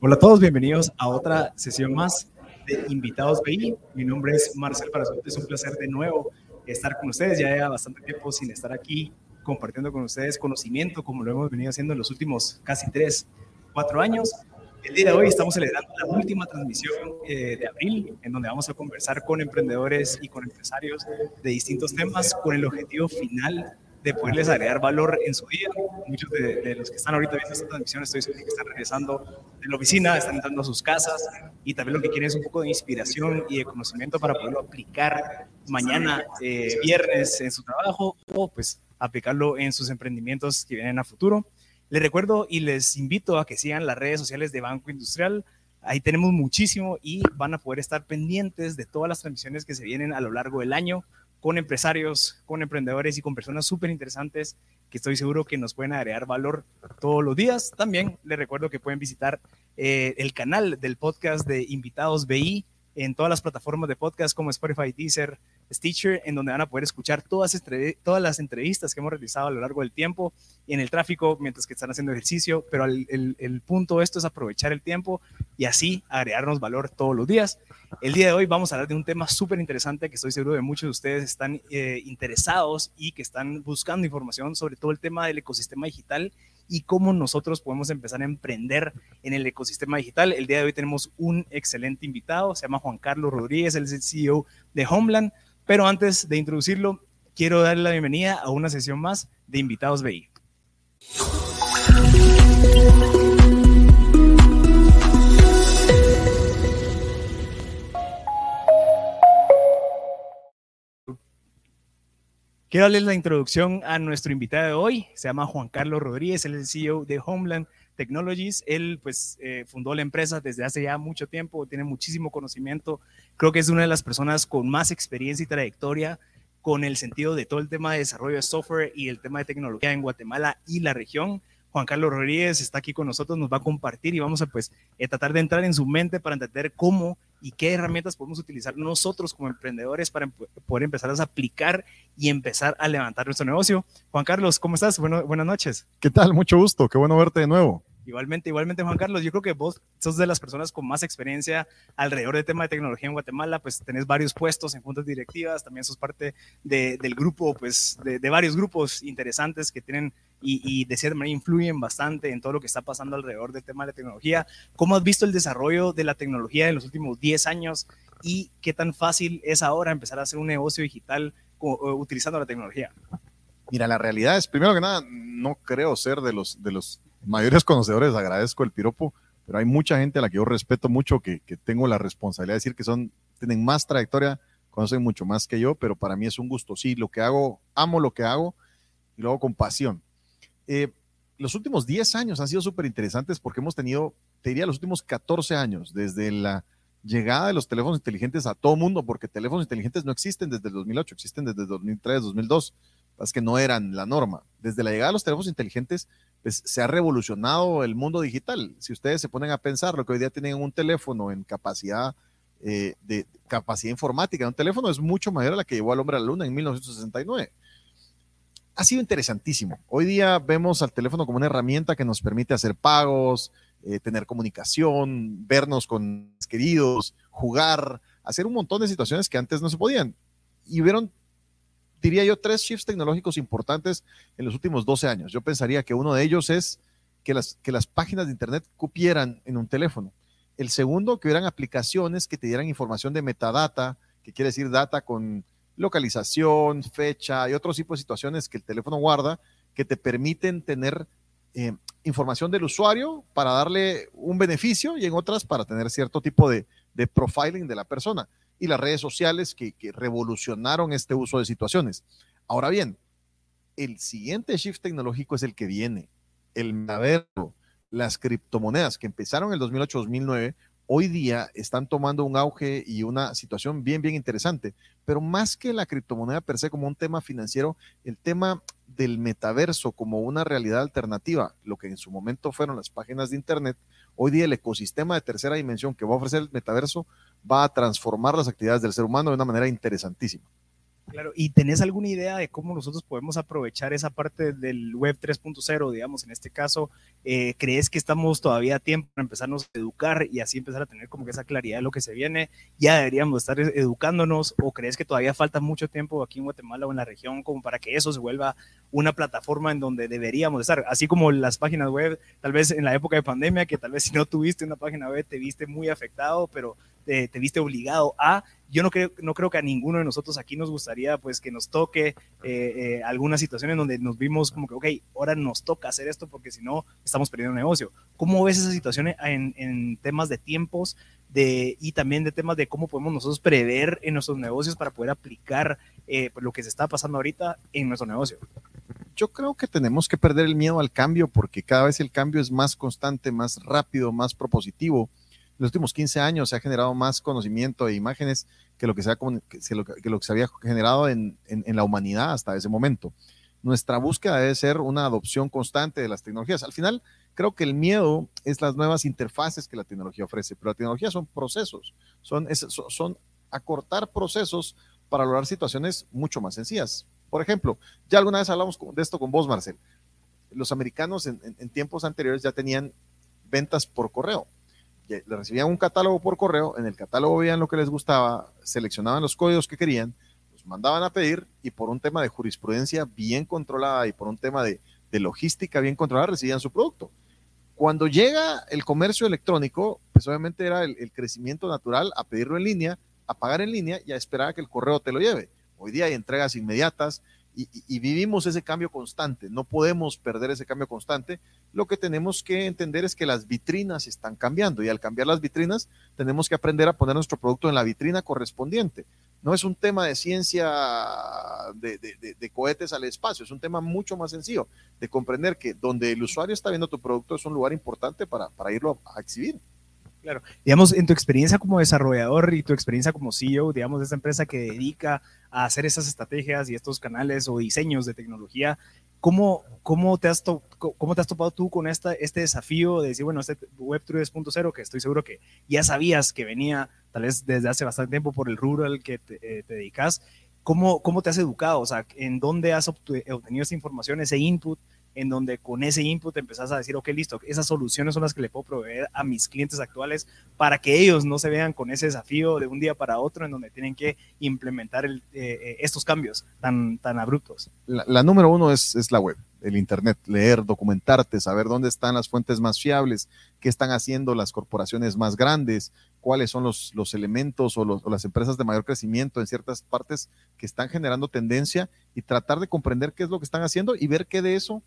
Hola a todos, bienvenidos a otra sesión más de Invitados BI. Mi nombre es Marcel Parazote, es un placer de nuevo estar con ustedes. Ya lleva bastante tiempo sin estar aquí compartiendo con ustedes conocimiento, como lo hemos venido haciendo en los últimos casi tres, cuatro años. El día de hoy estamos celebrando la última transmisión eh, de abril, en donde vamos a conversar con emprendedores y con empresarios de distintos temas con el objetivo final de poderles agregar valor en su día. Muchos de, los que están ahorita viendo esta transmisión estoy seguro que están regresando de la oficina, están entrando a sus casas y también lo que quieren es un poco de inspiración y de conocimiento para poderlo aplicar mañana, eh, viernes, en su trabajo o pues aplicarlo en sus emprendimientos que vienen a futuro. Les recuerdo y les invito a que sigan las redes sociales de Banco Industrial. Ahí tenemos muchísimo y van a poder estar pendientes de todas las transmisiones que se vienen a lo largo del año con empresarios, con emprendedores y con personas súper interesantes que estoy seguro que nos pueden agregar valor todos los días. También les recuerdo que pueden visitar eh, el canal del podcast de Invitados BI en todas las plataformas de podcast como Spotify, Deezer, Stitcher, en donde van a poder escuchar todas, todas las entrevistas que hemos realizado a lo largo del tiempo y en el tráfico mientras que están haciendo ejercicio, pero el, el, punto de esto es aprovechar el tiempo y así agregarnos valor todos los días. El día de hoy vamos a hablar de un tema súper interesante que estoy seguro de muchos de ustedes están eh, interesados y que están buscando información sobre todo el tema del ecosistema digital y cómo nosotros podemos empezar a emprender en el ecosistema digital. El día de hoy tenemos un excelente invitado, se llama Juan Carlos Rodríguez, el CEO de Homeland, pero antes de introducirlo, quiero darle la bienvenida a una sesión más de Invitados BI. Quiero darles la introducción a nuestro invitado de hoy. Se llama Juan Carlos Rodríguez, el CEO de Homeland Technologies. Él pues eh, fundó la empresa desde hace ya mucho tiempo, tiene muchísimo conocimiento. Creo que es una de las personas con más experiencia y trayectoria con el sentido de todo el tema de desarrollo de software y el tema de tecnología en Guatemala y la región. Juan Carlos Rodríguez está aquí con nosotros, nos va a compartir y vamos a pues eh, tratar de entrar en su mente para entender cómo y qué herramientas podemos utilizar nosotros como emprendedores para poder empezar a aplicar y empezar a levantar nuestro negocio. Juan Carlos, ¿cómo estás? Bueno, buenas noches. ¿Qué tal? Mucho gusto, qué bueno verte de nuevo. Igualmente, igualmente, Juan Carlos, yo creo que vos sos de las personas con más experiencia alrededor del tema de tecnología en Guatemala, pues tenés varios puestos en juntas directivas, también sos parte del grupo, pues de, varios grupos interesantes que tienen y, y, de cierta manera influyen bastante en todo lo que está pasando alrededor del tema de la tecnología. ¿Cómo has visto el desarrollo de la tecnología en los últimos 10 años y qué tan fácil es ahora empezar a hacer un negocio digital utilizando la tecnología? Mira, la realidad es, primero que nada, no creo ser de los, de los mayores conocedores, agradezco el piropo, pero hay mucha gente a la que yo respeto mucho, que, que tengo la responsabilidad de decir que son, tienen más trayectoria, conocen mucho más que yo, pero para mí es un gusto. Sí, lo que hago, amo lo que hago y lo hago con pasión. Eh, los últimos 10 años han sido súper interesantes porque hemos tenido, te diría, los últimos 14 años, desde la llegada de los teléfonos inteligentes a todo mundo, porque teléfonos inteligentes no existen desde el 2008, existen desde el 2003, 2002, es que no eran la norma. Desde la llegada de los teléfonos inteligentes, pues se ha revolucionado el mundo digital. Si ustedes se ponen a pensar lo que hoy día tienen un teléfono en capacidad eh, de capacidad informática, un teléfono es mucho mayor a la que llevó al hombre a la luna en 1969. Ha sido interesantísimo. Hoy día vemos al teléfono como una herramienta que nos permite hacer pagos, eh, tener comunicación, vernos con queridos, jugar, hacer un montón de situaciones que antes no se podían. Y vieron diría yo, tres shifts tecnológicos importantes en los últimos 12 años. Yo pensaría que uno de ellos es que las, que las páginas de Internet cupieran en un teléfono. El segundo, que hubieran aplicaciones que te dieran información de metadata, que quiere decir data con localización, fecha y otros tipos de situaciones que el teléfono guarda, que te permiten tener eh, información del usuario para darle un beneficio y en otras para tener cierto tipo de, de profiling de la persona y las redes sociales que, revolucionaron este uso de situaciones. Ahora bien, el siguiente shift tecnológico es el que viene, el metaverso, las criptomonedas que empezaron en el 2008-2009, hoy día están tomando un auge y una situación bien, bien interesante. Pero más que la criptomoneda per se como un tema financiero, el tema del metaverso como una realidad alternativa, lo que en su momento fueron las páginas de Internet, hoy día el ecosistema de tercera dimensión que va a ofrecer el metaverso va a transformar las actividades del ser humano de una manera interesantísima. Claro, ¿y tenés alguna idea de cómo nosotros podemos aprovechar esa parte del web 3.0, digamos, en este caso? Eh, ¿Crees que estamos todavía a tiempo para empezarnos a educar y así empezar a tener como esa claridad de lo que se viene? ¿Ya deberíamos estar educándonos o crees que todavía falta mucho tiempo aquí en Guatemala o en la región como para que eso se vuelva una plataforma en donde deberíamos estar? Así como las páginas web, tal vez en la época de pandemia, que tal vez si no tuviste una página web te viste muy afectado, pero te viste obligado a yo no creo, no creo que a ninguno de nosotros aquí nos gustaría pues que nos toque eh, eh, donde nos vimos como que, ok, ahora nos toca hacer esto porque si no estamos perdiendo negocio. ¿Cómo ves esa situación en, en temas de tiempos de, y también de temas de cómo podemos nosotros prever en nuestros negocios para poder aplicar eh, pues, lo que se está pasando ahorita en nuestro negocio? Yo creo que tenemos que perder el miedo al cambio porque cada vez el cambio es más constante, más rápido, más propositivo los últimos 15 años se ha generado más conocimiento e imágenes que lo que se, ha, que lo, que lo que se había generado en, en, la humanidad hasta ese momento. Nuestra búsqueda debe ser una adopción constante de las tecnologías. Al final, creo que el miedo es las nuevas interfaces que la tecnología ofrece, pero la tecnología son procesos, son, son acortar procesos para lograr situaciones mucho más sencillas. Por ejemplo, ya alguna vez hablamos de esto con vos, Marcel. Los americanos en, en tiempos anteriores ya tenían ventas por correo le recibían un catálogo por correo, en el catálogo veían lo que les gustaba, seleccionaban los códigos que querían, los mandaban a pedir y por un tema de jurisprudencia bien controlada y por un tema de, logística bien controlada recibían su producto. Cuando llega el comercio electrónico, pues obviamente era el, crecimiento natural a pedirlo en línea, a pagar en línea y a esperar a que el correo te lo lleve. Hoy día hay entregas inmediatas, y, vivimos ese cambio constante. No podemos perder ese cambio constante. Lo que tenemos que entender es que las vitrinas están cambiando y al cambiar las vitrinas tenemos que aprender a poner nuestro producto en la vitrina correspondiente. No es un tema de ciencia de, cohetes al espacio, es un tema mucho más sencillo de comprender que donde el usuario está viendo tu producto es un lugar importante para, irlo a exhibir. Claro, digamos, en tu experiencia como desarrollador y tu experiencia como CEO, digamos, de esta empresa que dedica a hacer esas estrategias y estos canales o diseños de tecnología, ¿cómo, cómo, te, has cómo te has topado tú con esta, este desafío de decir, bueno, este Web 3.0, que estoy seguro que ya sabías que venía tal vez desde hace bastante tiempo por el rubro al que te, eh, te dedicas, ¿cómo, ¿cómo te has educado? O sea, ¿en dónde has obtenido esa información, ese input? En donde con ese input empezás a decir, ok, listo, esas soluciones son las que le puedo proveer a mis clientes actuales para que ellos no se vean con ese desafío de un día para otro en donde tienen que implementar eh, eh, estos cambios tan, tan abruptos. La, número uno es, es, la web, el Internet, leer, documentarte, saber dónde están las fuentes más fiables, qué están haciendo las corporaciones más grandes, cuáles son los, los elementos o, o las empresas de mayor crecimiento en ciertas partes que están generando tendencia y tratar de comprender qué es lo que están haciendo y ver qué de eso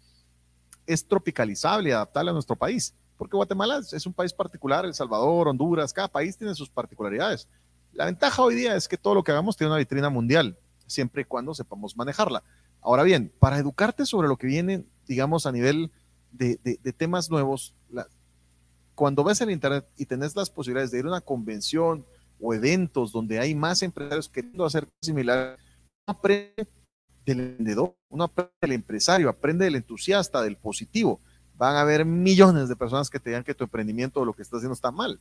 es tropicalizable y adaptable a nuestro país, porque Guatemala es un país particular, El Salvador, Honduras, cada país tiene sus particularidades. La ventaja hoy día es que todo lo que hagamos tiene una vitrina mundial, siempre y cuando sepamos manejarla. Ahora bien, para educarte sobre lo que viene, digamos, a nivel de, temas nuevos, cuando ves el Internet y tenés las posibilidades de ir a una convención o eventos donde hay más empresarios queriendo hacer similar, aprende del vendedor, uno aprende del empresario, aprende del entusiasta, del positivo. Van a haber millones de personas que te digan que tu emprendimiento o lo que estás haciendo está mal.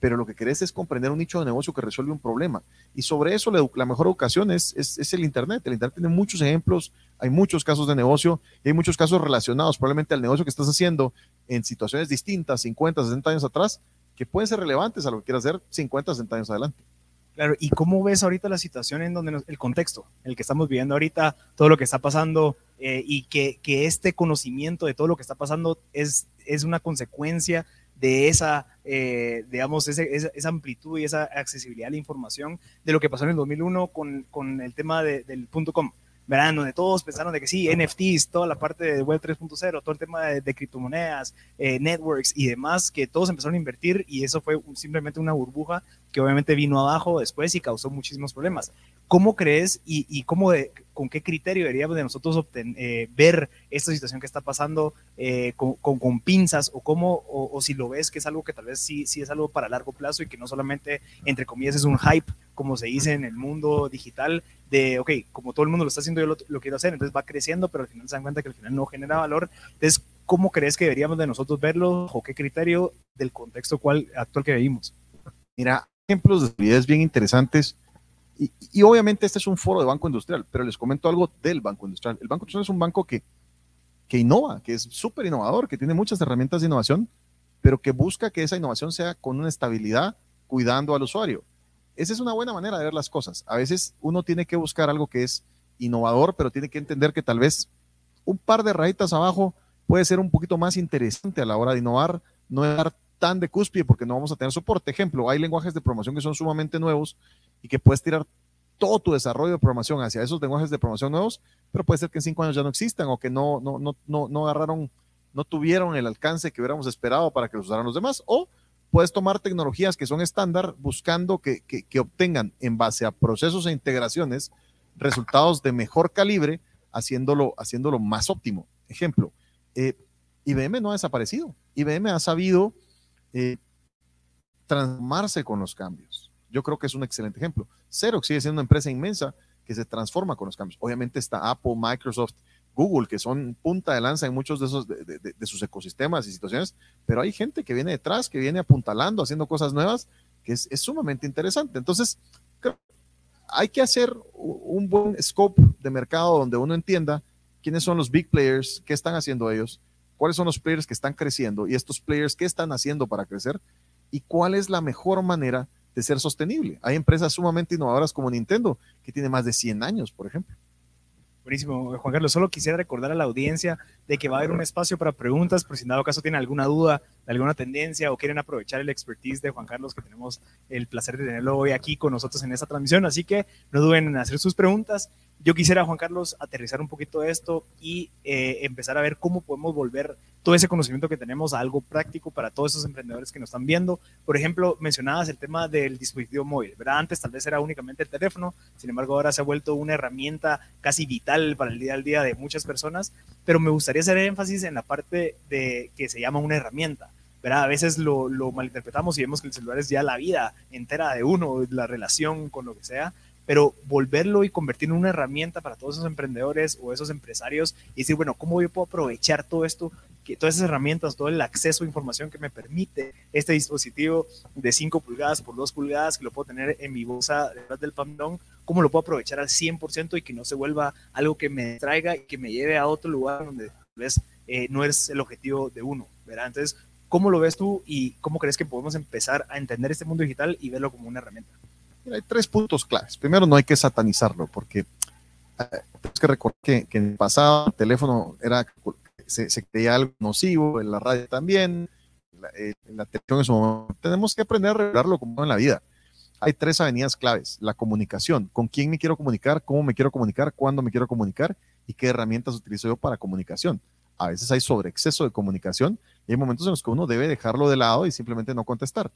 Pero lo que querés es comprender un nicho de negocio que resuelve un problema. Y sobre eso la, mejor educación es, es, el Internet. El Internet tiene muchos ejemplos, hay muchos casos de negocio y hay muchos casos relacionados probablemente al negocio que estás haciendo en situaciones distintas, 50, 60 años atrás, que pueden ser relevantes a lo que quieras hacer 50, 60 años adelante. Claro, ¿y cómo ves ahorita la situación en donde el contexto, el que estamos viviendo ahorita, todo lo que está pasando eh, y que, que, este conocimiento de todo lo que está pasando es, es una consecuencia de esa, eh, digamos, ese, esa, amplitud y esa accesibilidad a la información de lo que pasó en el 2001 con, con el tema del punto com? Verán, donde todos pensaron de que sí, NFTs, toda la parte de Web 3.0, todo el tema de, criptomonedas, eh, networks y demás, que todos empezaron a invertir y eso fue simplemente una burbuja que obviamente vino abajo después y causó muchísimos problemas. ¿Cómo crees y, cómo con qué criterio deberíamos de nosotros eh, ver esta situación que está pasando eh, con, pinzas o cómo, o, si lo ves que es algo que tal vez sí, sí es algo para largo plazo y que no solamente, entre comillas, es un hype, como se dice en el mundo digital, de, ok, como todo el mundo lo está haciendo, yo lo, quiero hacer, entonces va creciendo, pero al final se dan cuenta que al final no genera valor. Entonces, ¿cómo crees que deberíamos de nosotros verlo o qué criterio del contexto cual, actual que vivimos? Mira, ejemplos de habilidades bien interesantes Y, obviamente este es un foro de Banco Industrial, pero les comento algo del Banco Industrial. El Banco Industrial es un banco que, que innova, que es súper innovador, que tiene muchas herramientas de innovación, pero que busca que esa innovación sea con una estabilidad, cuidando al usuario. Esa es una buena manera de ver las cosas. A veces uno tiene que buscar algo que es innovador, pero tiene que entender que tal vez un par de rayitas abajo puede ser un poquito más interesante a la hora de innovar, no dar tan de cúspide porque no vamos a tener soporte. Ejemplo, hay lenguajes de programación que son sumamente nuevos y que puedes tirar todo tu desarrollo de programación hacia esos lenguajes de programación nuevos, pero puede ser que en cinco años ya no existan o que no, no, no, no, no agarraron, no tuvieron el alcance que hubiéramos esperado para que los usaran los demás, o puedes tomar tecnologías que son estándar buscando que, que, obtengan en base a procesos e integraciones resultados de mejor calibre, haciéndolo, haciéndolo más óptimo. Ejemplo, eh, IBM no ha desaparecido. IBM ha sabido eh, transformarse con los cambios. Yo creo que es un excelente ejemplo. Xerox sigue siendo una empresa inmensa que se transforma con los cambios. Obviamente está Apple, Microsoft, Google, que son punta de lanza en muchos de esos de, sus ecosistemas y situaciones, pero hay gente que viene detrás, que viene apuntalando, haciendo cosas nuevas, que es, sumamente interesante. Entonces, hay que hacer un buen scope de mercado donde uno entienda quiénes son los big players, qué están haciendo ellos, cuáles son los players que están creciendo y estos players qué están haciendo para crecer y cuál es la mejor manera de ser sostenible. Hay empresas sumamente innovadoras como Nintendo, que tiene más de 100 años, por ejemplo. Buenísimo, Juan Carlos. Solo quisiera recordar a la audiencia de que va a haber un espacio para preguntas, por si en dado caso tienen alguna duda, alguna tendencia o quieren aprovechar el expertise de Juan Carlos, que tenemos el placer de tenerlo hoy aquí con nosotros en esta transmisión. Así que no duden en hacer sus preguntas yo quisiera, Juan Carlos, aterrizar un poquito esto y eh, empezar a ver cómo podemos volver todo ese conocimiento que tenemos a algo práctico para todos esos emprendedores que nos están viendo. Por ejemplo, mencionabas el tema del dispositivo móvil, ¿verdad? Antes tal vez era únicamente el teléfono, sin embargo ahora se ha vuelto una herramienta casi vital para el día al día de muchas personas, pero me gustaría hacer énfasis en la parte de que se llama una herramienta. ¿Verdad? A veces lo, lo malinterpretamos y vemos que el celular es ya la vida entera de uno, la relación con lo que sea, pero volverlo y convertirlo en una herramienta para todos esos emprendedores o esos empresarios y decir, bueno, ¿cómo yo puedo aprovechar todo esto, que, todas esas herramientas, todo el acceso a información que me permite este dispositivo de 5 pulgadas por 2 pulgadas, que lo puedo tener en mi bolsa detrás del pandón, cómo lo puedo aprovechar al 100% y que no se vuelva algo que me traiga y que me lleve a otro lugar donde tal vez eh, no es el objetivo de uno, ¿verdad? Entonces, ¿cómo lo ves tú y cómo crees que podemos empezar a entender este mundo digital y verlo como una herramienta? hay tres puntos claves. Primero, no hay que satanizarlo, porque eh, tenemos que recordar que, en el pasado el teléfono era, se, creía algo nocivo, en la radio también, la, eh, la televisión en su momento. Tenemos que aprender a regularlo como en la vida. Hay tres avenidas claves. La comunicación. ¿Con quién me quiero comunicar? ¿Cómo me quiero comunicar? ¿Cuándo me quiero comunicar? ¿Y qué herramientas utilizo yo para comunicación? A veces hay sobreexceso de comunicación y hay momentos en los que uno debe dejarlo de lado y simplemente no contestar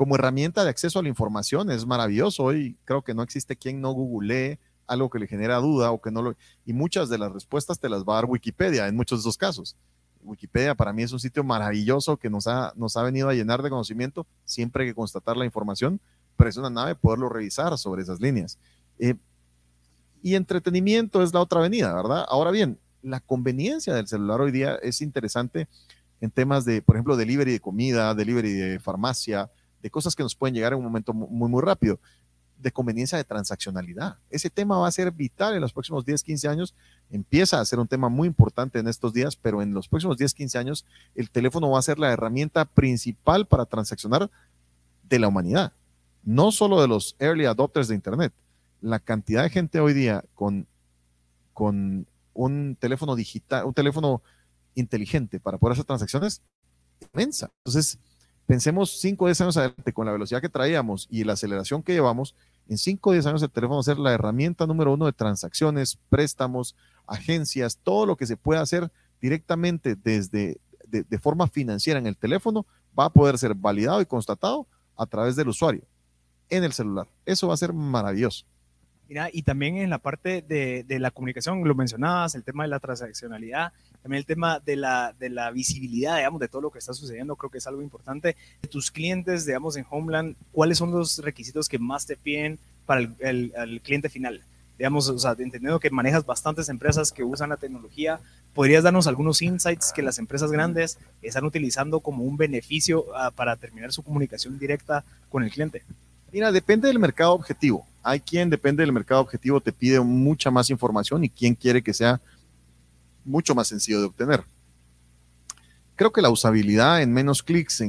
como herramienta de acceso a la información es maravilloso. Hoy creo que no existe quien no googlee algo que le genera duda o que no lo... Y muchas de las respuestas te las va a dar Wikipedia en muchos de esos casos. Wikipedia para mí es un sitio maravilloso que nos ha, nos ha venido a llenar de conocimiento siempre hay que constatar la información, pero es una nave poderlo revisar sobre esas líneas. Eh, y entretenimiento es la otra avenida, ¿verdad? Ahora bien, la conveniencia del celular hoy día es interesante en temas de, por ejemplo, delivery de comida, delivery de farmacia, de cosas que nos pueden llegar en un momento muy, muy rápido, de conveniencia de transaccionalidad. Ese tema va a ser vital en los próximos 10, 15 años. Empieza a ser un tema muy importante en estos días, pero en los próximos 10, 15 años el teléfono va a ser la herramienta principal para transaccionar de la humanidad, no solo de los early adopters de Internet. La cantidad de gente hoy día con, con un teléfono digital, un teléfono inteligente para poder hacer transacciones, inmensa. Entonces, Pensemos 5 o 10 años adelante con la velocidad que traíamos y la aceleración que llevamos, en 5 o 10 años el teléfono va a ser la herramienta número uno de transacciones, préstamos, agencias, todo lo que se pueda hacer directamente desde de, forma financiera en el teléfono va a poder ser validado y constatado a través del usuario en el celular. Eso va a ser maravilloso. Y también en la parte de, la comunicación, lo mencionabas, el tema de la transaccionalidad, también el tema de la, visibilidad, digamos, de todo lo que está sucediendo, creo que es algo importante. Tus clientes, digamos, en Homeland, ¿cuáles son los requisitos que más te piden para el, el, cliente final? Digamos, o sea, entendiendo que manejas bastantes empresas que usan la tecnología, ¿podrías darnos algunos insights que las empresas grandes están utilizando como un beneficio ah, para terminar su comunicación directa con el cliente? Mira, depende del mercado objetivo. Hay quien, depende del mercado objetivo, te pide mucha más información y quien quiere que sea mucho más sencillo de obtener. Creo que la usabilidad en menos clics,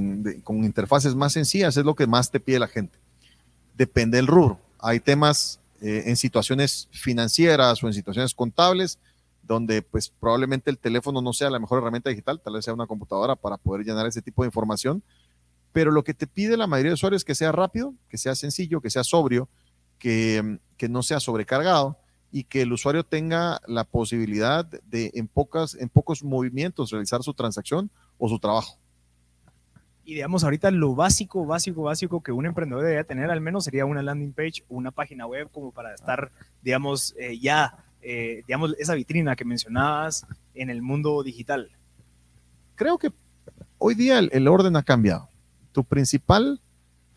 con interfaces más sencillas, es lo que más te pide la gente. Depende del rubro. Hay temas eh, en situaciones financieras o en situaciones contables donde pues probablemente el teléfono no sea la mejor herramienta digital, tal vez sea una computadora para poder llenar ese tipo de información, pero lo que te pide la mayoría de usuarios es que sea rápido, que sea sencillo, que sea sobrio, que, que no sea sobrecargado y que el usuario tenga la posibilidad de en, pocas, en pocos movimientos realizar su transacción o su trabajo. Y digamos, ahorita lo básico, básico, básico que un emprendedor debería tener al menos sería una landing page o una página web como para estar, digamos, eh, ya eh, digamos, esa vitrina que mencionabas en el mundo digital? Creo que hoy día el, orden ha cambiado. Tu principal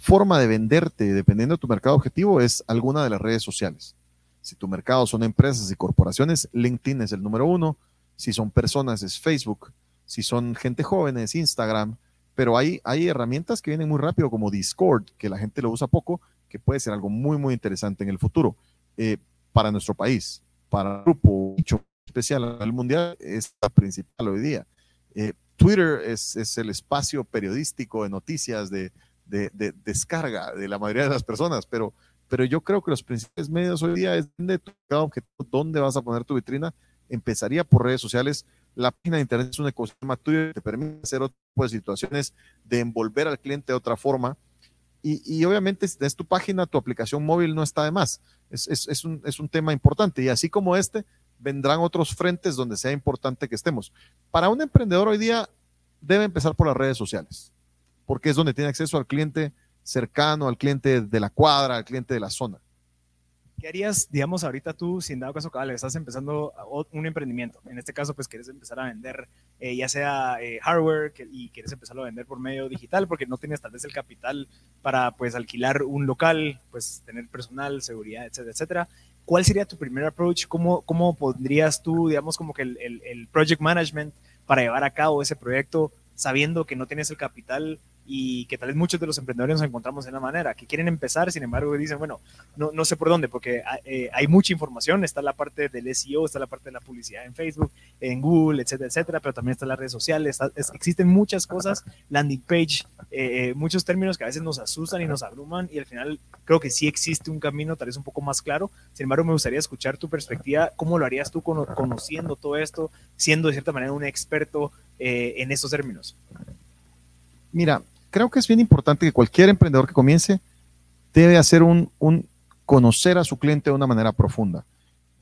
forma de venderte, dependiendo de tu mercado objetivo, es alguna de las redes sociales. Si tu mercado son empresas y corporaciones, LinkedIn es el número uno. Si son personas, es Facebook. Si son gente joven, es Instagram. Pero hay, hay herramientas que vienen muy rápido, como Discord, que la gente lo usa poco, que puede ser algo muy, muy interesante en el futuro eh, para nuestro país para el grupo especial al mundial es la principal hoy día. Eh, Twitter es, es, el espacio periodístico de noticias, de, de, descarga de la mayoría de las personas, pero, pero yo creo que los principales medios hoy día es de tu objetivo, dónde vas a poner tu vitrina. Empezaría por redes sociales. La página de internet es un ecosistema tuyo que te permite hacer otro tipo de situaciones, de envolver al cliente de otra forma. Y, y obviamente, si es tu página, tu aplicación móvil no está de más es, un, es un tema importante. Y así como este, vendrán otros frentes donde sea importante que estemos. Para un emprendedor hoy día debe empezar por las redes sociales, porque es donde tiene acceso al cliente cercano, al cliente de la cuadra, al cliente de la zona. ¿Qué harías, digamos, ahorita tú, sin dado caso estás empezando un emprendimiento? En este caso, pues quieres empezar a vender eh, ya sea eh, hardware y quieres empezarlo a vender por medio digital porque no tienes tal vez el capital para, pues, alquilar un local, pues, tener personal, seguridad, etcétera, etcétera. ¿Cuál sería tu primer approach? ¿Cómo, cómo pondrías tú, digamos, como que el, el, el project management para llevar a cabo ese proyecto sabiendo que no tienes el capital y que tal vez muchos de los emprendedores nos encontramos de una manera, que quieren empezar, sin embargo dicen, bueno, no, no sé por dónde, porque eh, hay mucha información, está la parte del SEO, está la parte de la publicidad en Facebook, en Google, etcétera, etcétera, pero también están las redes sociales, existen muchas cosas, landing page, eh, eh, muchos términos que a veces nos asustan y nos abruman y al final creo que sí existe un camino tal vez un poco más claro, sin embargo me gustaría escuchar tu perspectiva, cómo lo harías tú conociendo todo esto, siendo de cierta manera un experto en estos términos. Mira, creo que es bien importante que cualquier emprendedor que comience debe hacer un, conocer a su cliente de una manera profunda.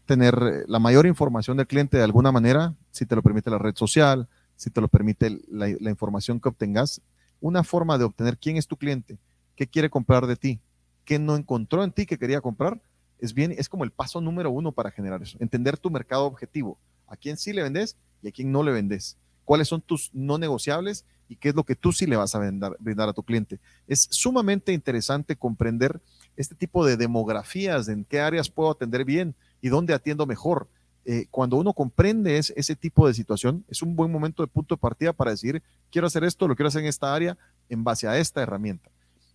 Tener eh, la mayor información del cliente de alguna manera, si te lo permite la red social, si te lo permite la, la información que obtengas, una forma de obtener quién es tu cliente, qué quiere comprar de ti, qué no encontró en ti que quería comprar, es bien, es como el paso número uno para generar eso. Entender tu mercado objetivo, a quién sí le vendes y a quién no le vendes. Cuáles son tus no negociables y qué es lo que tú sí le vas a brindar, a tu cliente. Es sumamente interesante comprender este tipo de demografías, en qué áreas puedo atender bien y dónde atiendo mejor. Eh, cuando uno comprende ese tipo de situación, es un buen momento de punto de partida para decir, quiero hacer esto, lo quiero hacer en esta área en base a esta herramienta.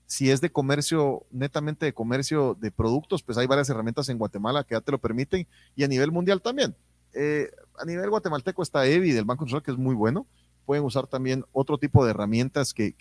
Si es de comercio, netamente de comercio de productos, pues hay varias herramientas en Guatemala que ya te lo permiten y a nivel mundial también. Eh, a nivel guatemalteco está EVI del Banco Central, que es muy bueno pueden usar también otro tipo de herramientas que,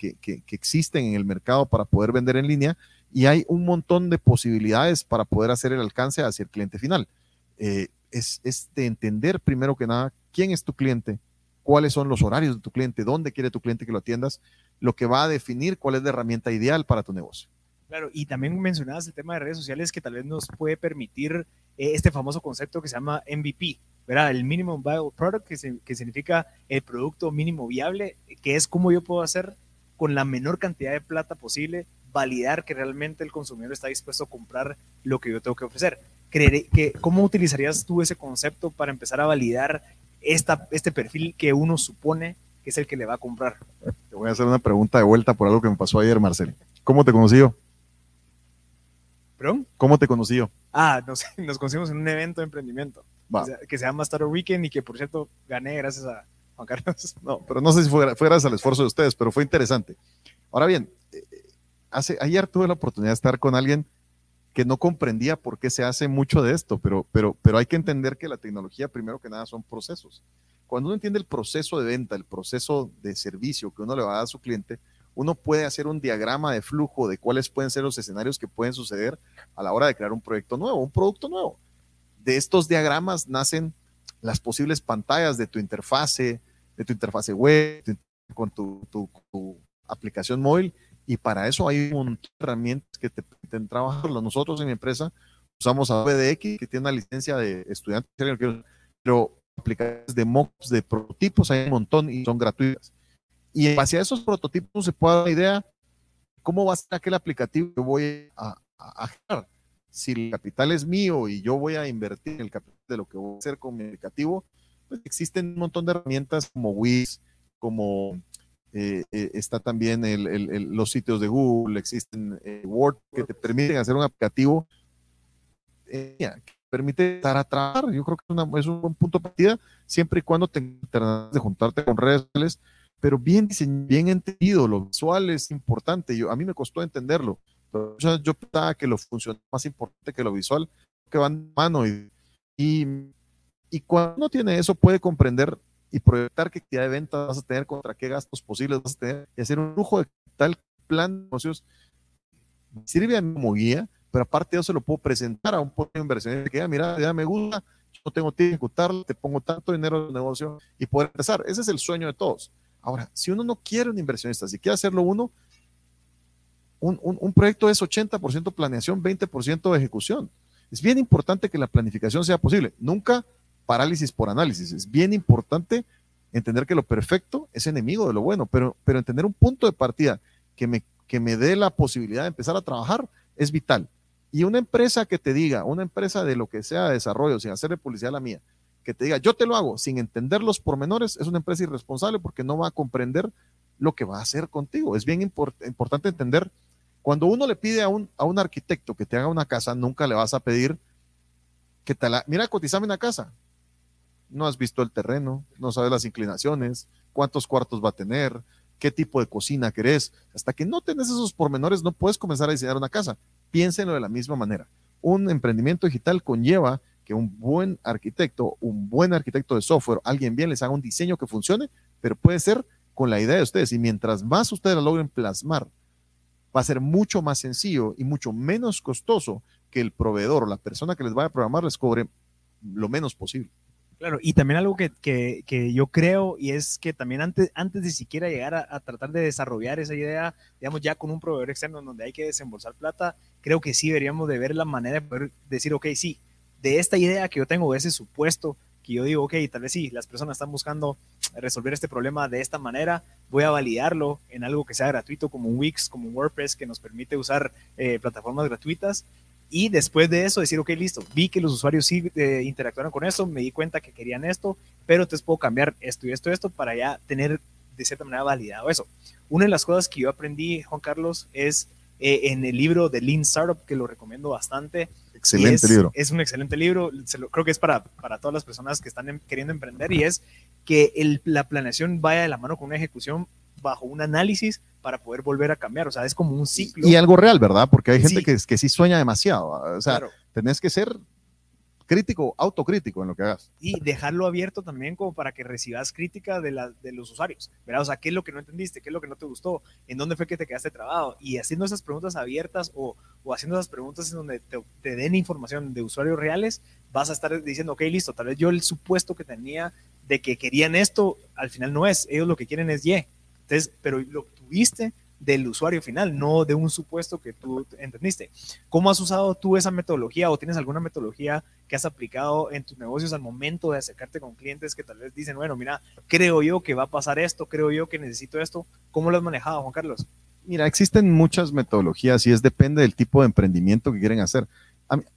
existen en el mercado para poder vender en línea y hay un montón de posibilidades para poder hacer el alcance hacia el cliente final. Eh, es, es, de entender primero que nada quién es tu cliente, cuáles son los horarios de tu cliente, dónde quiere tu cliente que lo atiendas, lo que va a definir cuál es la herramienta ideal para tu negocio. Claro, y también mencionabas el tema de redes sociales que tal vez nos puede permitir eh, este famoso concepto que se llama MVP, ¿verdad? El Minimum Viable Product, que, que significa el producto mínimo viable, que es cómo yo puedo hacer con la menor cantidad de plata posible, validar que realmente el consumidor está dispuesto a comprar lo que yo tengo que ofrecer. que, ¿Cómo utilizarías tú ese concepto para empezar a validar esta, este perfil que uno supone que es el que le va a comprar? Te voy a hacer una pregunta de vuelta por algo que me pasó ayer, Marcel. ¿Cómo te conocí yo? ¿Perdón? ¿Cómo te conocí yo? Ah, nos, nos conocimos en un evento de emprendimiento que se llama Startup Weekend y que por cierto gané gracias a Juan Carlos. No, pero no sé si fue, gracias al esfuerzo de ustedes, pero fue interesante. Ahora bien, eh, hace, ayer tuve la oportunidad de estar con alguien que no comprendía por qué se hace mucho de esto, pero, pero, pero hay que entender que la tecnología, primero que nada, son procesos. Cuando uno entiende el proceso de venta, el proceso de servicio que uno le va a dar a su cliente, uno puede hacer un diagrama de flujo de cuáles pueden ser los escenarios que pueden suceder a la hora de crear un proyecto nuevo, un producto nuevo. De estos diagramas nacen las posibles pantallas de tu interfase, de tu interfase web, con tu, aplicación móvil, y para eso hay un montón de herramientas que te permiten trabajar. Nosotros en mi empresa usamos a VDX, que tiene una licencia de estudiante, pero aplicaciones de mocks, de prototipos, hay un montón y son gratuitas. Y en base a esos prototipos se puede dar una idea cómo va a ser aquel aplicativo que voy a, a, Si el capital es mío y yo voy a invertir el capital de lo que voy a hacer aplicativo, pues existen un montón de herramientas como Wiz, como eh, eh, está también el, los sitios de Google, existen eh, Word que te permiten hacer un aplicativo que permite estar a trabajar. Yo creo que es, un buen punto de partida siempre y cuando te de juntarte con redes sociales, pero bien bien entendido. Lo visual es importante. Yo, a mí me costó entenderlo. Yo, yo pensaba que lo funcional más importante que lo visual, que van de mano y, y, y cuando uno tiene eso puede comprender y proyectar qué actividad de venta vas a tener, contra qué gastos posibles vas a tener y hacer un lujo de tal plan de negocios. Sirve a mí como guía, pero aparte yo se lo puedo presentar a un inversionista que ya, mira, ya me gusta, yo tengo de ejecutarlo, te pongo tanto dinero el negocio y poder empezar. Ese es el sueño de todos. Ahora, si uno no quiere un inversionista, si quiere hacerlo uno, un, un, proyecto es 80% planeación, 20% ejecución. Es bien importante que la planificación sea posible. Nunca parálisis por análisis. Es bien importante entender que lo perfecto es enemigo de lo bueno, pero, pero entender un punto de partida que me, que me dé la posibilidad de empezar a trabajar es vital. Y una empresa que te diga, una empresa de lo que sea de desarrollo, sin hacerle publicidad a la mía, que te diga, yo te lo hago sin entender los pormenores, es una empresa irresponsable porque no va a comprender lo que va a hacer contigo. Es bien importante entender, cuando uno le pide a un, a un arquitecto que te haga una casa, nunca le vas a pedir que te la, mira, cotizame una casa no has visto el terreno, no sabes las inclinaciones, cuántos cuartos va a tener, qué tipo de cocina querés. Hasta que no tenés esos pormenores, no puedes comenzar a diseñar una casa. Piénsenlo de la misma manera. Un emprendimiento digital conlleva que un buen arquitecto, un buen arquitecto de software, alguien bien les haga un diseño que funcione, pero puede ser con la idea de ustedes. Y mientras más ustedes lo logren plasmar, va a ser mucho más sencillo y mucho menos costoso que el proveedor o la persona que les vaya a programar les cobre lo menos posible. Claro, y también algo que, que, yo creo y es que también antes, antes de siquiera llegar a, tratar de desarrollar esa idea, digamos, ya con un proveedor externo donde hay que desembolsar plata, creo que sí deberíamos de ver la manera de poder decir, ok, sí, de esta idea que yo tengo, de ese supuesto, que yo digo, ok, tal vez sí, las personas están buscando resolver este problema de esta manera, voy a validarlo en algo que sea gratuito como Wix, como WordPress, que nos permite usar eh, plataformas gratuitas y después de eso decir, ok, listo, vi que los usuarios sí eh, interactuaron con esto, me di cuenta que querían esto, pero entonces puedo cambiar esto y esto y esto para ya tener de cierta manera validado eso. Una de las cosas que yo aprendí, Juan Carlos, es eh, en el libro de Lean Startup, que lo recomiendo bastante. Excelente libro. Es un excelente libro, creo que es para, para todas las personas que están em, queriendo emprender y es que el, la planeación vaya de la mano con una ejecución bajo un análisis para poder volver a cambiar. O sea, es como un ciclo. Y, algo real, ¿verdad? Porque hay gente que, que sí sueña demasiado. O sea, tenés que ser crítico, autocrítico en lo que hagas. Y dejarlo abierto también como para que recibas crítica de, la, de los usuarios, ¿verdad? O sea, ¿qué es lo que no entendiste? ¿Qué es lo que no te gustó? ¿En dónde fue que te quedaste trabado? Y haciendo esas preguntas abiertas o, o haciendo esas preguntas en donde te, den información de usuarios reales, vas a estar diciendo, ok, listo, tal vez yo el supuesto que tenía de que querían esto, al final no es, ellos lo que quieren es Y. Entonces, pero lo tuviste del usuario final, no de un supuesto que tú entendiste. ¿Cómo has usado tú esa metodología o tienes alguna metodología que has aplicado en tus negocios al momento de acercarte con clientes que tal vez dicen, bueno, mira, creo yo que va a pasar esto, creo yo que necesito esto? ¿Cómo lo has manejado, Juan Carlos? Mira, existen muchas metodologías y es depende del tipo de emprendimiento que quieren hacer.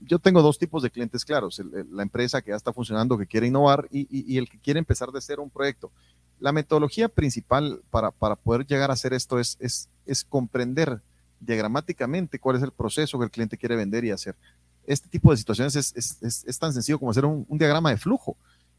Yo tengo dos tipos de clientes claros, la empresa que ya está funcionando, que quiere innovar y, el que quiere empezar de cero un proyecto la metodología principal para, poder llegar a hacer esto es, es, comprender diagramáticamente cuál es el proceso que el cliente quiere vender y hacer. Este tipo de situaciones es, tan sencillo como hacer un, diagrama de flujo.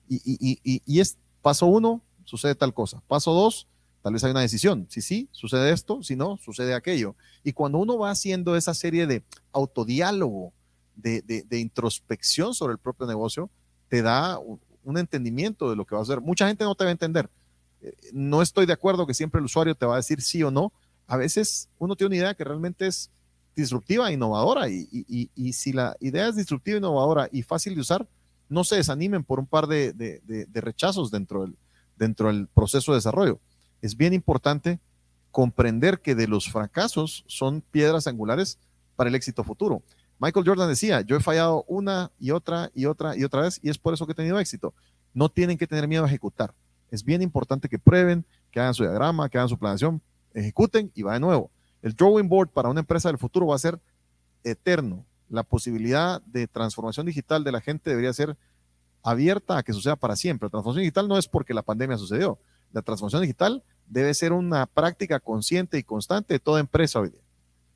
Y, y, es paso uno, sucede tal cosa. Paso dos, tal vez hay una decisión. Si sí, sucede esto, si no, sucede aquello. Y cuando uno va haciendo esa serie de autodiálogo, de, de, introspección sobre el propio negocio, te da un, entendimiento de lo que va a hacer. Mucha gente no te va a entender. Eh, no estoy de acuerdo que siempre el usuario te va a decir sí o no. A veces uno tiene una idea que realmente es disruptiva e innovadora y, si la idea es disruptiva, innovadora y fácil de usar, no se desanimen por un par de rechazos dentro del, dentro del proceso de desarrollo. Es bien importante comprender que de los fracasos son piedras angulares para el éxito futuro. Michael Jordan decía, yo he fallado una y otra y otra y otra vez y es por eso que he tenido éxito. No tienen que tener miedo a ejecutar. Es bien importante que prueben, que hagan su diagrama, que hagan su planeación, ejecuten y va de nuevo. El drawing board para una empresa del futuro va a ser eterno. La posibilidad de transformación digital de la gente debería ser abierta a que suceda para siempre. La transformación digital no es porque la pandemia sucedió. La transformación digital debe ser una práctica consciente y constante de toda empresa hoy día.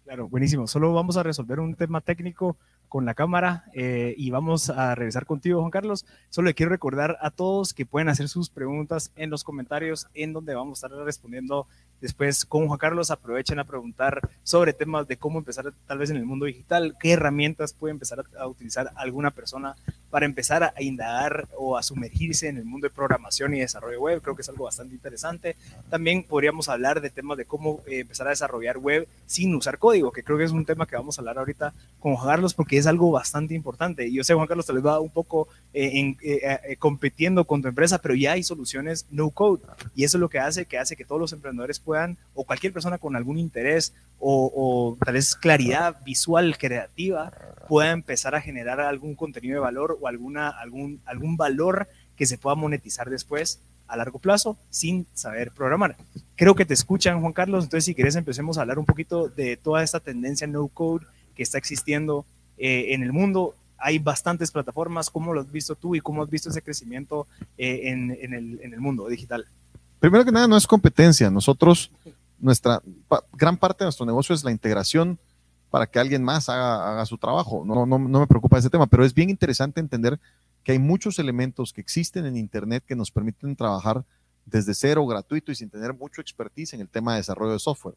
Claro, buenísimo. Solo vamos a resolver un tema técnico con la cámara eh, y vamos a regresar contigo, Juan Carlos. Solo le quiero recordar a todos que pueden hacer sus preguntas en los comentarios, en donde vamos a estar respondiendo Después con Juan Carlos aprovechen a preguntar sobre temas de cómo empezar tal vez en el mundo digital, qué herramientas puede empezar a, utilizar alguna persona para empezar a, indagar o a sumergirse en el mundo de programación y desarrollo web. Creo que es algo bastante interesante. También podríamos hablar de temas de cómo eh, empezar a desarrollar web sin usar código, que creo que es un tema que vamos a hablar ahorita con Juan Carlos porque es algo bastante importante. Yo sé, Juan Carlos, tal vez va un poco eh, en, eh, compitiendo con tu empresa, pero ya hay soluciones no code. Y eso es lo que hace que hace que todos los emprendedores puedan, o cualquier persona con algún interés o, tal vez claridad visual, creativa, pueda empezar a generar algún contenido de valor alguna, algún, algún valor que se pueda monetizar después a largo plazo sin saber programar. Creo que te escuchan, Juan Carlos, entonces si quieres empecemos a hablar un poquito de toda esta tendencia no code que está existiendo eh, en el mundo. Hay bastantes plataformas, ¿cómo lo has visto tú y cómo has visto ese crecimiento eh, en, en, el, en el mundo digital? Primero que nada, no es competencia. Nosotros, nuestra gran parte de nuestro negocio es la integración para que alguien más haga, su trabajo. No, no, no me preocupa ese tema, pero es bien interesante entender que hay muchos elementos que existen en Internet que nos permiten trabajar desde cero, gratuito y sin tener mucho expertise en el tema de desarrollo de software.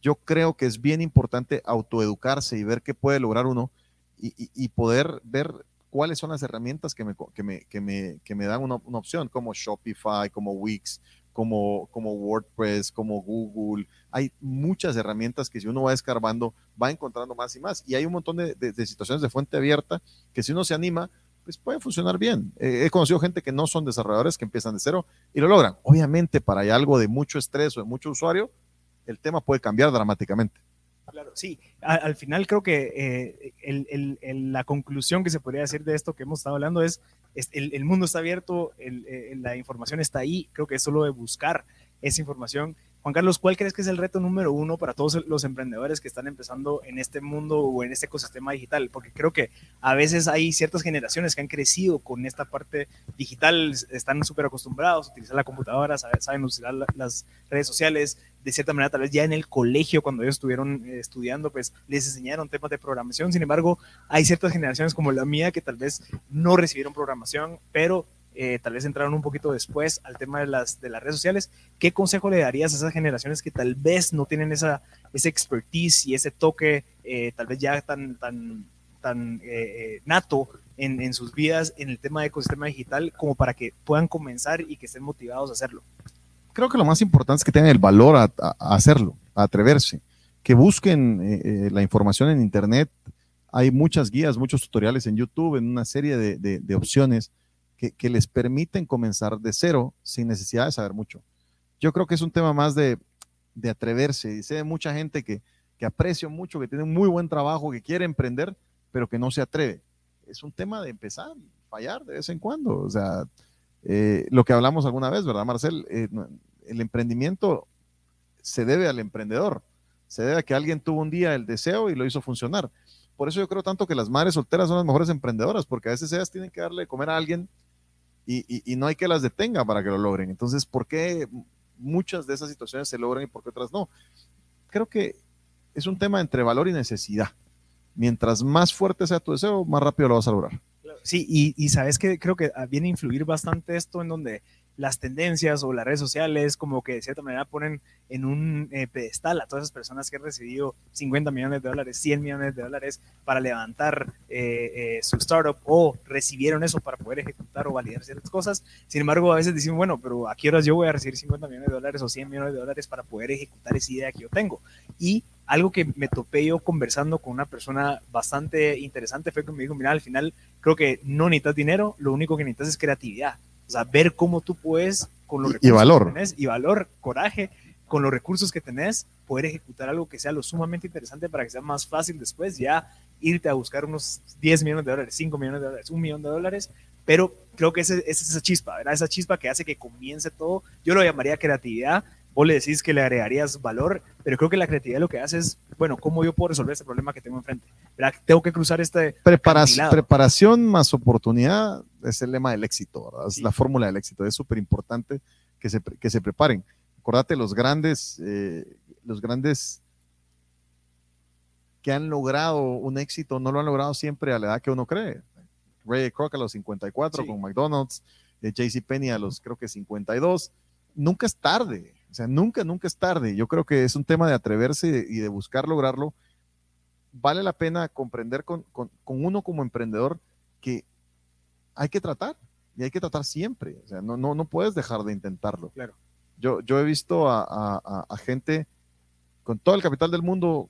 Yo creo que es bien importante autoeducarse y ver qué puede lograr uno y, poder ver cuáles son las herramientas que me, que me, que me, que me dan una, una, opción, como Shopify, como Wix, como, como WordPress, como Google. Hay muchas herramientas que si uno va escarbando, va encontrando más y más. Y hay un montón de, situaciones de fuente abierta que si uno se anima, pues puede funcionar bien. he conocido gente que no son desarrolladores, que empiezan de cero y lo logran. Obviamente, para algo de mucho estrés o de mucho usuario, el tema puede cambiar dramáticamente. Claro, sí. Al, final creo que eh, la conclusión que se podría decir de esto que hemos estado hablando es, el, mundo está abierto, eh, la información está ahí, creo que es solo de buscar esa información Juan Carlos, ¿cuál crees que es el reto número uno para todos los emprendedores que están empezando en este mundo o en este ecosistema digital? Porque creo que a veces hay ciertas generaciones que han crecido con esta parte digital, están súper acostumbrados a utilizar la computadora, saben, usar las redes sociales, de cierta manera, tal vez ya en el colegio, cuando ellos estuvieron eh, estudiando, pues les enseñaron temas de programación. Sin embargo, hay ciertas generaciones como la mía que tal vez no recibieron programación, pero eh, tal vez entraron un poquito después al tema de las, de las redes sociales, ¿qué consejo le darías a esas generaciones que tal vez no tienen esa, ese expertise y ese toque eh, tal vez ya tan, tan, tan eh, nato en, en, sus vidas en el tema de ecosistema digital como para que puedan comenzar y que estén motivados a hacerlo? Creo que lo más importante es que tengan el valor a, hacerlo, a atreverse, que busquen la información en Internet. Hay muchas guías, muchos tutoriales en YouTube, en una serie de, de, de opciones que, les permiten comenzar de cero sin necesidad de saber mucho. Yo creo que es un tema más de, de atreverse. Dice mucha gente que, que aprecio mucho, que tiene un muy buen trabajo, que quiere emprender, pero que no se atreve. Es un tema de empezar, fallar de vez en cuando. O sea, eh, lo que hablamos alguna vez, ¿verdad, Marcel? Eh, el emprendimiento se debe al emprendedor, se debe a que alguien tuvo un día el deseo y lo hizo funcionar. Por eso yo creo tanto que las madres solteras son las mejores emprendedoras, porque a veces ellas tienen que darle de comer a alguien y, no hay que las detenga para que lo logren. Entonces, ¿por qué muchas de esas situaciones se logran y por qué otras no? Creo que es un tema entre valor y necesidad. Mientras más fuerte sea tu deseo, más rápido lo vas a lograr. Sí, y, sabes que creo que viene a influir bastante esto en donde las tendencias o las redes sociales como que de cierta manera ponen en un eh, pedestal a todas esas personas que han recibido 50 millones de dólares, 100 millones de dólares para levantar eh, eh, su startup o recibieron eso para poder ejecutar o validar ciertas cosas. Sin embargo, a veces decimos, bueno, pero ¿a qué horas yo voy a recibir 50 millones de dólares o 100 millones de dólares para poder ejecutar esa idea que yo tengo? Y algo que me topé yo conversando con una persona bastante interesante fue que me dijo, mira, al final creo que no necesitas dinero, lo único que necesitas es creatividad. O sea, ver cómo tú puedes, con los recursos y valor. que tenés, y valor, coraje, con los recursos que tenés, poder ejecutar algo que sea lo sumamente interesante para que sea más fácil después ya irte a buscar unos 10 millones de dólares, 5 millones de dólares, un millón de dólares, pero creo que esa es esa chispa, ¿verdad? Esa chispa que hace que comience todo, yo lo llamaría creatividad, vos le decís que le agregarías valor, pero creo que la creatividad lo que hace es, bueno, ¿cómo yo puedo resolver este problema que tengo enfrente? ¿Verdad? Tengo que cruzar este... preparación más oportunidad es el lema del éxito, ¿verdad? Es la fórmula del éxito. Es súper importante que se, que se preparen. Acordate, los grandes, eh, los grandes que han logrado un éxito no lo han logrado siempre a la edad que uno cree. Ray Kroc a los 54 con McDonald's, eh, JC Penny a los creo que 52. Nunca es tarde o sea, nunca, nunca es tarde. Yo creo que es un tema de atreverse y de, buscar lograrlo. Vale la pena comprender con, uno como emprendedor que hay que tratar y hay que tratar siempre. O sea, no, no, no puedes dejar de intentarlo. Claro. Yo, yo he visto a, gente con todo el capital del mundo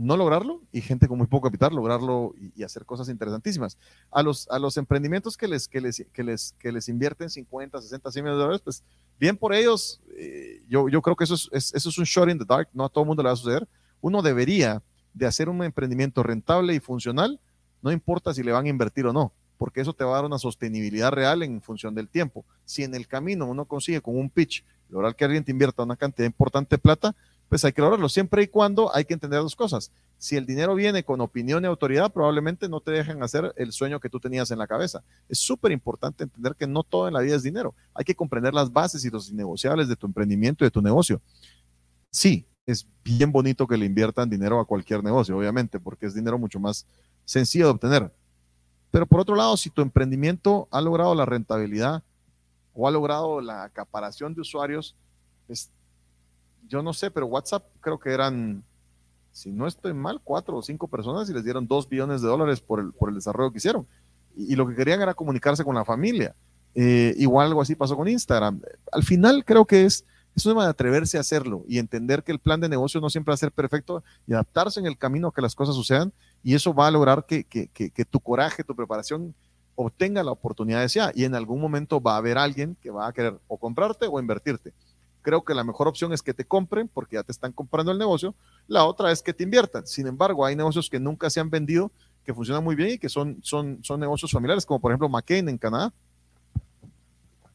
no lograrlo y gente con muy poco capital lograrlo y, hacer cosas interesantísimas. A los, a los emprendimientos que les, que les, que les, que les invierten 50, 60, 100 millones de dólares, pues bien por ellos, eh, yo, yo creo que eso es, eso es un shot in the dark, no a todo el mundo le va a suceder. Uno debería de hacer un emprendimiento rentable y funcional, no importa si le van a invertir o no, porque eso te va a dar una sostenibilidad real en función del tiempo. Si en el camino uno consigue con un pitch lograr que alguien te invierta una cantidad importante de plata, pues hay que lograrlo, siempre y cuando hay que entender dos cosas. Si el dinero viene con opinión y autoridad, probablemente no te dejen hacer el sueño que tú tenías en la cabeza. Es súper importante entender que no todo en la vida es dinero. Hay que comprender las bases y los innegociables de tu emprendimiento y de tu negocio. Sí, es bien bonito que le inviertan dinero a cualquier negocio, obviamente, porque es dinero mucho más sencillo de obtener. Pero por otro lado, si tu emprendimiento ha logrado la rentabilidad o ha logrado la acaparación de usuarios, pues yo no sé, pero WhatsApp creo que eran, si no estoy mal, cuatro o cinco personas y les dieron dos billones de dólares por el, por el desarrollo que hicieron. Y, lo que querían era comunicarse con la familia. Eh, igual algo así pasó con Instagram. Al final creo que es, es un tema de atreverse a hacerlo y entender que el plan de negocio no siempre va a ser perfecto y adaptarse en el camino que las cosas sucedan y eso va a lograr que, que, que, que tu coraje, tu preparación obtenga la oportunidad deseada y en algún momento va a haber alguien que va a querer o comprarte o invertirte creo que la mejor opción es que te compren porque ya te están comprando el negocio. La otra es que te inviertan. Sin embargo, hay negocios que nunca se han vendido, que funcionan muy bien y que son, son, son negocios familiares, como por ejemplo McCain en Canadá.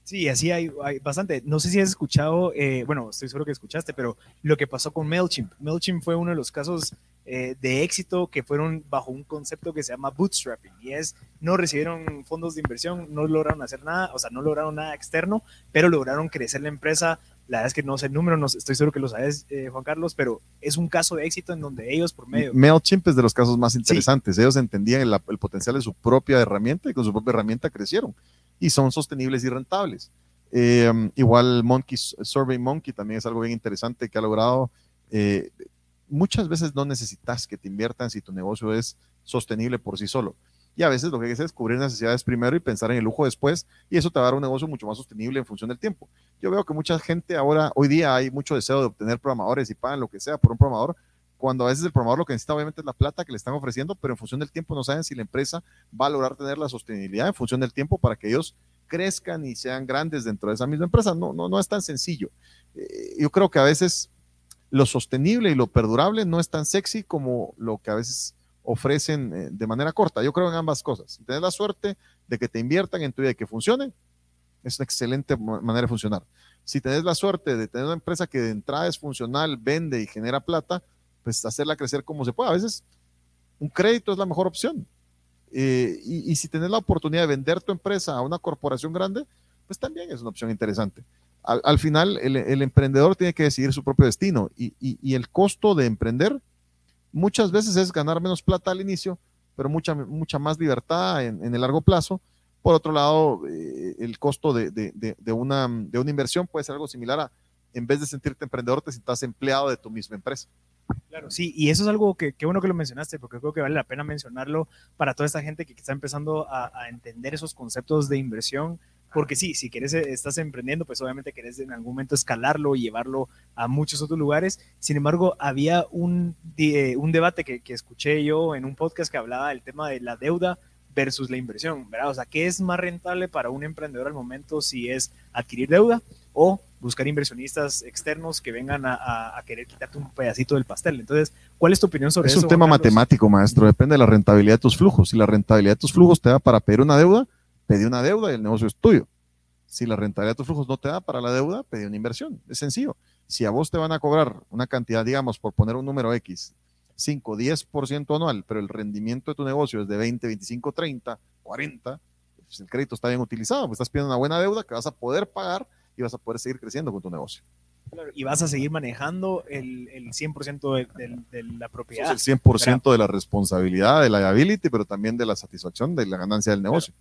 Sí, así hay, hay bastante. No sé si has escuchado, eh, bueno, estoy seguro que escuchaste, pero lo que pasó con MailChimp. MailChimp fue uno de los casos eh, de éxito que fueron bajo un concepto que se llama bootstrapping y es no recibieron fondos de inversión, no lograron hacer nada, o sea, no lograron nada externo, pero lograron crecer la empresa la verdad es que no sé el número, no, estoy seguro que lo sabes, eh, Juan Carlos, pero es un caso de éxito en donde ellos por medio... MailChimp es de los casos más interesantes. Ellos entendían el, potencial de su propia herramienta y con su propia herramienta crecieron y son sostenibles y rentables. Eh, igual Monkey, Survey Monkey también es algo bien interesante que ha logrado. Eh, muchas veces no necesitas que te inviertan si tu negocio es sostenible por sí solo. Y a veces lo que hay que hacer es cubrir necesidades primero y pensar en el lujo después, y eso te va a dar un negocio mucho más sostenible en función del tiempo. Yo veo que mucha gente ahora, hoy día hay mucho deseo de obtener programadores y pagan lo que sea por un programador, cuando a veces el programador lo que necesita obviamente es la plata que le están ofreciendo, pero en función del tiempo no saben si la empresa va a lograr tener la sostenibilidad en función del tiempo para que ellos crezcan y sean grandes dentro de esa misma empresa. No, no, no es tan sencillo. Eh, yo creo que a veces lo sostenible y lo perdurable no es tan sexy como lo que a veces ofrecen eh, de manera corta. Yo creo en ambas cosas. Si tienes la suerte de que te inviertan en tu vida y que funcione, es una excelente manera de funcionar. Si tenés la suerte de tener una empresa que de entrada es funcional, vende y genera plata, pues hacerla crecer como se pueda. A veces un crédito es la mejor opción. Eh, y, si tenés la oportunidad de vender tu empresa a una corporación grande, pues también es una opción interesante. Al, final, el, emprendedor tiene que decidir su propio destino y el costo de emprender muchas veces es ganar menos plata al inicio, pero mucha, mucha más libertad en, el largo plazo, por otro lado, eh, el costo de, de, de, una, de una inversión puede ser algo similar a, en vez de sentirte emprendedor, te sientas empleado de tu misma empresa. Claro, sí, y eso es algo que qué bueno que lo mencionaste, porque creo que vale la pena mencionarlo para toda esta gente que está empezando a entender esos conceptos de inversión porque sí, si quieres, eh, estás emprendiendo, pues obviamente querés en algún momento escalarlo y llevarlo a muchos otros lugares. Sin embargo, había un, un debate que, que, escuché yo en un podcast que hablaba del tema de la deuda versus la inversión, ¿verdad? O sea, ¿qué es más rentable para un emprendedor al momento si es adquirir deuda o buscar inversionistas externos que vengan a, a, querer quitarte un pedacito del pastel? Entonces, ¿cuál es tu opinión sobre eso? Es un tema matemático, maestro, depende de la rentabilidad de tus flujos. Si la rentabilidad de tus flujos te da para pedir una deuda, pedí una deuda y el negocio es tuyo. Si la rentabilidad de tus flujos no te da para la deuda, pedí una inversión. Es sencillo. Si a vos te van a cobrar una cantidad, digamos, por poner un número X, 5, 10% anual, pero el rendimiento de tu negocio es de 20, 25, 30, 40, pues el crédito está bien utilizado, pues estás pidiendo una buena deuda que vas a poder pagar y vas a poder seguir creciendo con tu negocio. y vas a seguir manejando el, el 100% de, de, de, la propiedad. el 100% de la responsabilidad, de la liability, pero también de la satisfacción, de la ganancia del negocio.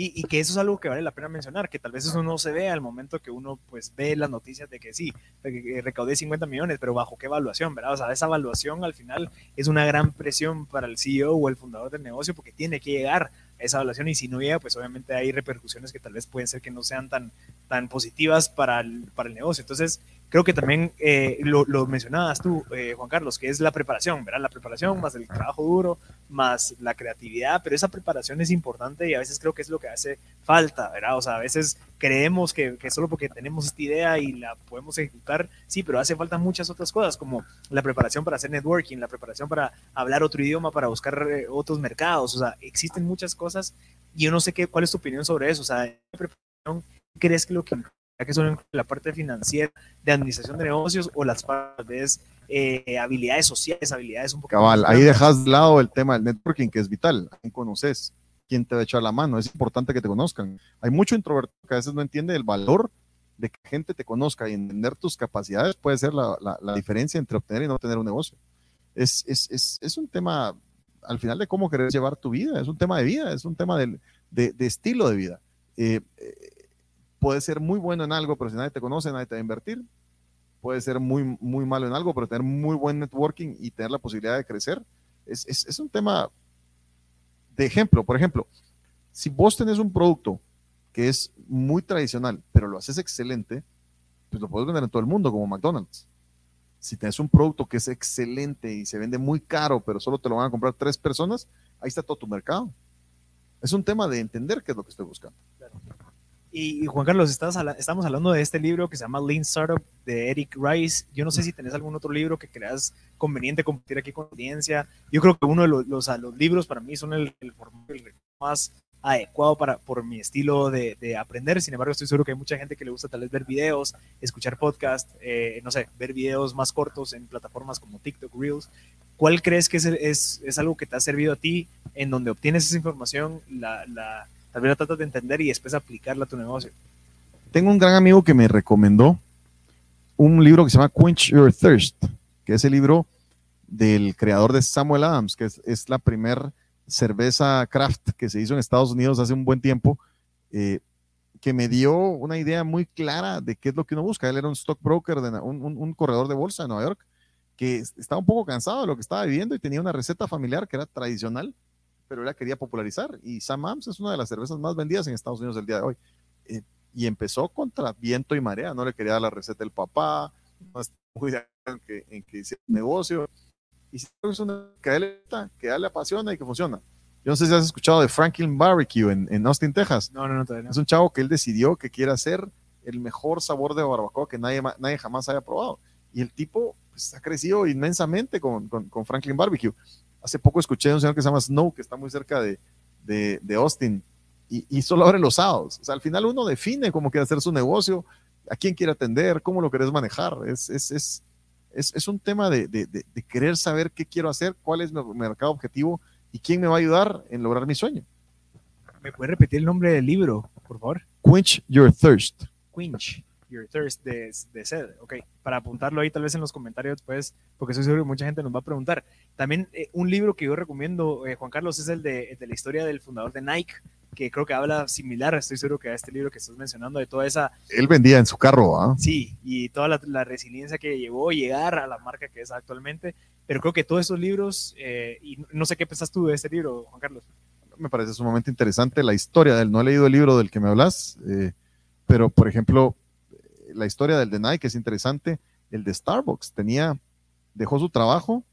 Y, que eso es algo que vale la pena mencionar, que tal vez eso no se ve al momento que uno pues ve las noticias de que sí, que recaudé 50 millones, pero bajo qué evaluación, ¿verdad? O sea, esa evaluación al final es una gran presión para el CEO o el fundador del negocio porque tiene que llegar a esa evaluación y si no llega, pues obviamente hay repercusiones que tal vez pueden ser que no sean tan, tan positivas para el, para el negocio. Entonces, creo que también eh, lo, lo, mencionabas tú, eh, Juan Carlos, que es la preparación, ¿verdad? La preparación más el trabajo duro, más la creatividad, pero esa preparación es importante y a veces creo que es lo que hace falta, ¿verdad? O sea, a veces creemos que, que solo porque tenemos esta idea y la podemos ejecutar, sí, pero hace falta muchas otras cosas, como la preparación para hacer networking, la preparación para hablar otro idioma, para buscar eh, otros mercados, o sea, existen muchas cosas y yo no sé qué, cuál es tu opinión sobre eso, o sea, preparación, ¿crees que lo que que son la parte financiera, de administración de negocios o las partes eh, habilidades sociales, habilidades un poco. Cabal, ahí dejas de lado el tema del networking, que es vital. ¿Quién conoces? ¿Quién te va a echar la mano? Es importante que te conozcan. Hay mucho introvertido que a veces no entiende el valor de que gente te conozca y entender tus capacidades puede ser la, la, la diferencia entre obtener y no tener un negocio. Es, es, es, es, un tema, al final, de cómo querer llevar tu vida. Es un tema de vida, es un tema de, de, de estilo de vida. Eh, eh, puede ser muy bueno en algo, pero si nadie te conoce, nadie te va a invertir. Puede ser muy, muy malo en algo, pero tener muy buen networking y tener la posibilidad de crecer es, es, es un tema de ejemplo. Por ejemplo, si vos tenés un producto que es muy tradicional, pero lo haces excelente, pues lo puedes vender en todo el mundo, como McDonald's. Si tenés un producto que es excelente y se vende muy caro, pero solo te lo van a comprar tres personas, ahí está todo tu mercado. Es un tema de entender qué es lo que estoy buscando. Y, Juan Carlos, estás, estamos hablando de este libro que se llama Lean Startup de Eric Rice. Yo no sé si tenés algún otro libro que creas conveniente compartir aquí con la audiencia. Yo creo que uno de los, los, los libros para mí son el, el, el más adecuado para, por mi estilo de, de, aprender. Sin embargo, estoy seguro que hay mucha gente que le gusta tal vez ver videos, escuchar podcast, eh, no sé, ver videos más cortos en plataformas como TikTok, Reels. ¿Cuál crees que es, es, es algo que te ha servido a ti en donde obtienes esa información, la, la La tratas de entender y después aplicarla a tu negocio. Tengo un gran amigo que me recomendó un libro que se llama Quench Your Thirst, que es el libro del creador de Samuel Adams, que es, es la primer cerveza craft que se hizo en Estados Unidos hace un buen tiempo, eh, que me dio una idea muy clara de qué es lo que uno busca. Él era un stockbroker, un, un, un corredor de bolsa de Nueva York, que estaba un poco cansado de lo que estaba viviendo y tenía una receta familiar que era tradicional pero él la quería popularizar. Y Sam Adams es una de las cervezas más vendidas en Estados Unidos el día de hoy. Eh, y empezó contra viento y marea, no le quería dar la receta del papá, no está muy en que, en que hiciera negocio. Y es una que a él, que a él le apasiona y que funciona. Yo no sé si has escuchado de Franklin Barbecue en, en Austin, Texas. No, no, no, todavía no. Es un chavo que él decidió que quiere hacer el mejor sabor de barbacoa que nadie, nadie jamás haya probado. Y el tipo pues, ha crecido inmensamente con, con, con Franklin Barbecue. Hace poco escuché a un señor que se llama Snow, que está muy cerca de, de, de Austin, y, y, solo abre los sábados. O sea, al final uno define cómo quiere hacer su negocio, a quién quiere atender, cómo lo querés manejar. Es, es, es, es, es un tema de, de, de, querer saber qué quiero hacer, cuál es mi mercado objetivo y quién me va a ayudar en lograr mi sueño. ¿Me puede repetir el nombre del libro, por favor? Quench Your Thirst. Quench Your Thirst de, de sed, ok, para apuntarlo ahí tal vez en los comentarios pues, porque estoy seguro que mucha gente nos va a preguntar. También eh, un libro que yo recomiendo, eh, Juan Carlos, es el de, de, la historia del fundador de Nike, que creo que habla similar, estoy seguro que a este libro que estás mencionando, de toda esa... Él vendía en su carro, ¿ah? Sí, y toda la, resiliencia que llevó a llegar a la marca que es actualmente, pero creo que todos esos libros, eh, y no sé qué pensás tú de este libro, Juan Carlos. Me parece sumamente interesante la historia de él, no he leído el libro del que me hablas, eh, pero por ejemplo, la historia del de Nike es interesante, el de Starbucks, tenía, dejó su trabajo,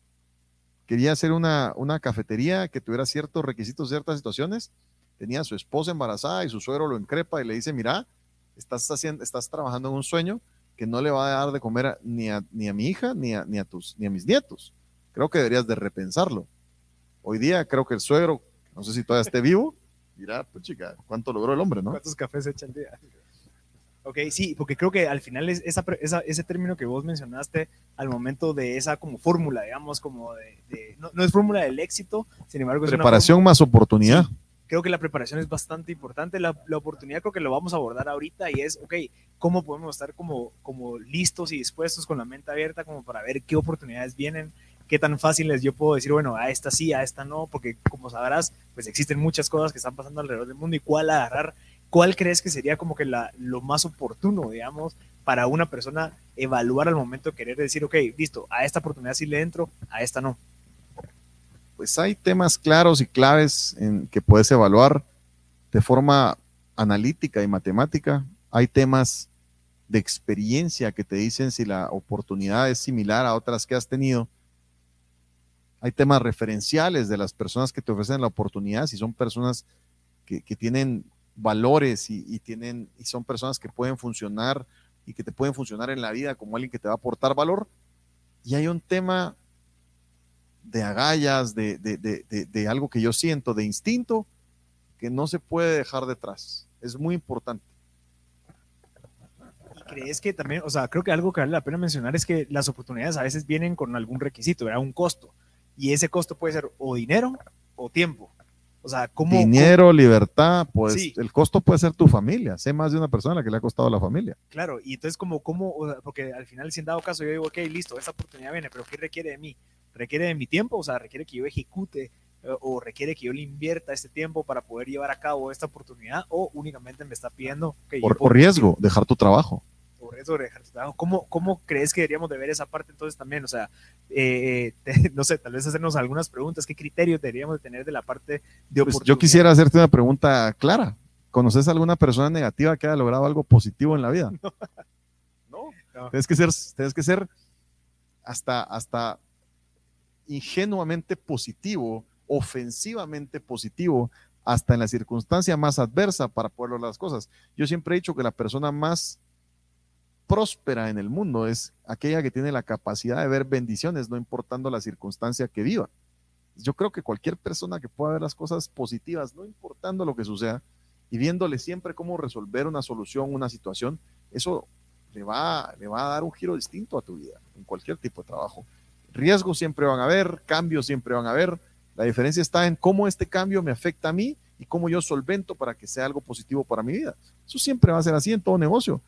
quería hacer una, una cafetería que tuviera ciertos requisitos, ciertas situaciones, tenía su esposa embarazada y su suegro lo increpa y le dice, mira, estás, haciendo, estás trabajando en un sueño que no le va a dar de comer ni, a, ni a mi hija ni a, ni, a tus, ni a mis nietos. Creo que deberías de repensarlo. Hoy día creo que el suegro, no sé si todavía esté vivo, mira, pues chica, ¿cuánto logró el hombre, no? ¿Cuántos cafés echa el día? Ok, sí, porque creo que al final es esa, ese término que vos mencionaste al momento de esa como fórmula, digamos, como de, no, es fórmula del éxito, sin embargo es Preparación más oportunidad creo que la preparación es bastante importante. La, la, oportunidad creo que lo vamos a abordar ahorita y es, ok, ¿cómo podemos estar como, como listos y dispuestos con la mente abierta como para ver qué oportunidades vienen? ¿Qué tan fácil es yo puedo decir, bueno, a esta sí, a esta no? Porque como sabrás, pues existen muchas cosas que están pasando alrededor del mundo y cuál agarrar, cuál crees que sería como que la, lo más oportuno, digamos, para una persona evaluar al momento de querer decir, ok, listo, a esta oportunidad sí le entro, a esta no pues hay temas claros y claves en que puedes evaluar de forma analítica y matemática. Hay temas de experiencia que te dicen si la oportunidad es similar a otras que has tenido. Hay temas referenciales de las personas que te ofrecen la oportunidad, si son personas que, tienen valores y, tienen, y son personas que pueden funcionar y que te pueden funcionar en la vida como alguien que te va a aportar valor. Y hay un tema de agallas, de, de, algo que yo siento, de instinto, que no se puede dejar detrás. Es muy importante. ¿Y crees que también, o sea, creo que algo que vale la pena mencionar es que las oportunidades a veces vienen con algún requisito, ¿verdad? Un costo. Y ese costo puede ser o dinero o tiempo. O sea, ¿cómo, Dinero, libertad, pues el costo puede ser tu familia. Sé más de una persona que le ha costado a la familia. Claro, y entonces, como, cómo, porque al final, si en dado caso yo digo, ok, listo, esta oportunidad viene, pero ¿qué requiere de mí? requiere de mi tiempo, o sea, requiere que yo ejecute eh, o requiere que yo le invierta este tiempo para poder llevar a cabo esta oportunidad o únicamente me está pidiendo que por, por riesgo, dejar tu trabajo. Tu trabajo. ¿Cómo, ¿Cómo crees que deberíamos de ver esa parte entonces también? O sea, eh, no sé, tal vez hacernos algunas preguntas. ¿Qué criterios deberíamos de tener de la parte de oportunidad? Pues yo quisiera hacerte una pregunta clara. ¿Conoces a alguna persona negativa que haya logrado algo positivo en la vida? No. no. Tienes que ser, tienes que ser hasta, hasta ingenuamente positivo, ofensivamente positivo, hasta en la circunstancia más adversa para poder lograr las cosas. Yo siempre he dicho que la persona más próspera en el mundo es aquella que tiene la capacidad de ver bendiciones, no importando la circunstancia que viva. Yo creo que cualquier persona que pueda ver las cosas positivas, no importando lo que suceda, y viéndole siempre cómo resolver una solución, una situación, eso le va, le va a dar un giro distinto a tu vida, en cualquier tipo de trabajo. Riesgos siempre van a haber, cambios siempre van a haber. La diferencia está en cómo este cambio me afecta a mí y cómo yo solvento para que sea algo positivo para mi vida. Eso siempre va a ser así en todo negocio.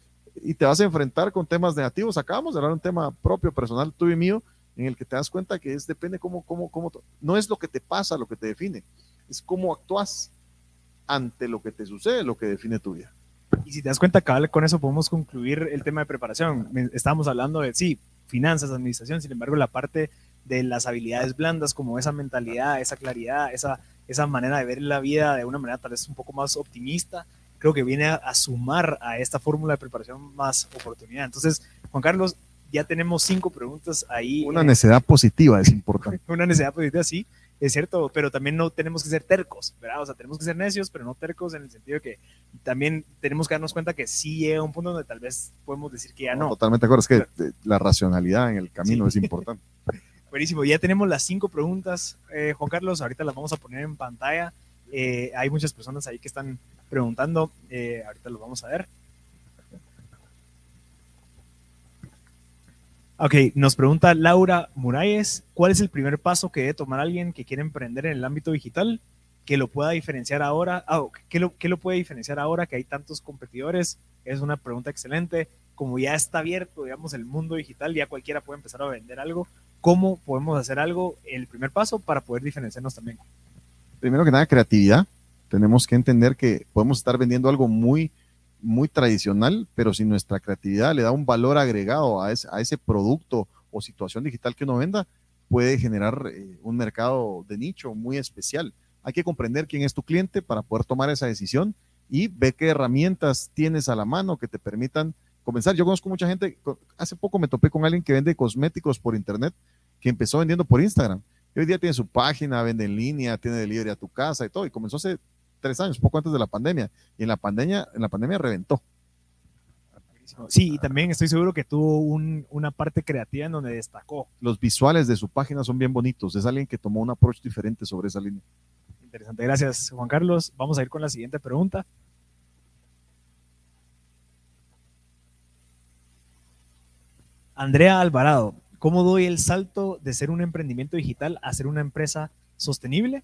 Y te vas a enfrentar con temas negativos. Acabamos de hablar un tema propio, personal, tuyo y mío, en el que te das cuenta que es depende cómo, cómo, cómo, no es lo que te pasa lo que te define, es cómo actúas ante lo que te sucede, lo que define tu vida. Y si te das cuenta, cabal, con eso podemos concluir el tema de preparación. Estábamos hablando de, sí, finanzas, administración, sin embargo, la parte de las habilidades blandas, como esa mentalidad, esa claridad, esa, esa manera de ver la vida de una manera tal vez un poco más optimista, creo que viene a, sumar a esta fórmula de preparación más oportunidad. Entonces, Juan Carlos, ya tenemos cinco preguntas ahí. Una necesidad positiva es importante. Una necesidad positiva, sí es cierto, pero también no tenemos que ser tercos, ¿verdad? O sea, tenemos que ser necios, pero no tercos en el sentido de que también tenemos que darnos cuenta que sí llega un punto donde tal vez podemos decir que ya no. totalmente de acuerdo, es que la racionalidad en el camino es importante. Buenísimo, ya tenemos las cinco preguntas, eh, Juan Carlos, ahorita las vamos a poner en pantalla. Eh, hay muchas personas ahí que están preguntando, eh, ahorita lo vamos a ver. Ok, nos pregunta Laura Muralles, ¿cuál es el primer paso que debe tomar alguien que quiere emprender en el ámbito digital? Que lo pueda diferenciar ahora, ah, ¿qué, lo, ¿qué lo puede diferenciar ahora que hay tantos competidores? Es una pregunta excelente. Como ya está abierto, digamos, el mundo digital, ya cualquiera puede empezar a vender algo. ¿Cómo podemos hacer algo? El primer paso para poder diferenciarnos también. Primero que nada, creatividad. Tenemos que entender que podemos estar vendiendo algo muy, muy tradicional, pero si nuestra creatividad le da un valor agregado a ese, a ese producto o situación digital que uno venda, puede generar eh, un mercado de nicho muy especial. Hay que comprender quién es tu cliente para poder tomar esa decisión y ver qué herramientas tienes a la mano que te permitan comenzar. Yo conozco mucha gente, hace poco me topé con alguien que vende cosméticos por internet, que empezó vendiendo por Instagram. hoy día tiene su página, vende en línea, tiene delivery a tu casa y todo, y comenzó hace tres años, poco antes de la pandemia, y en la pandemia, en la pandemia reventó. Sí, y también estoy seguro que tuvo una parte creativa en donde destacó. Los visuales de su página son bien bonitos. Es alguien que tomó un approach diferente sobre esa línea. Interesante. Gracias, Juan Carlos. Vamos a ir con la siguiente pregunta. Andrea Alvarado, ¿cómo doy el salto de ser un emprendimiento digital a ser una empresa sostenible?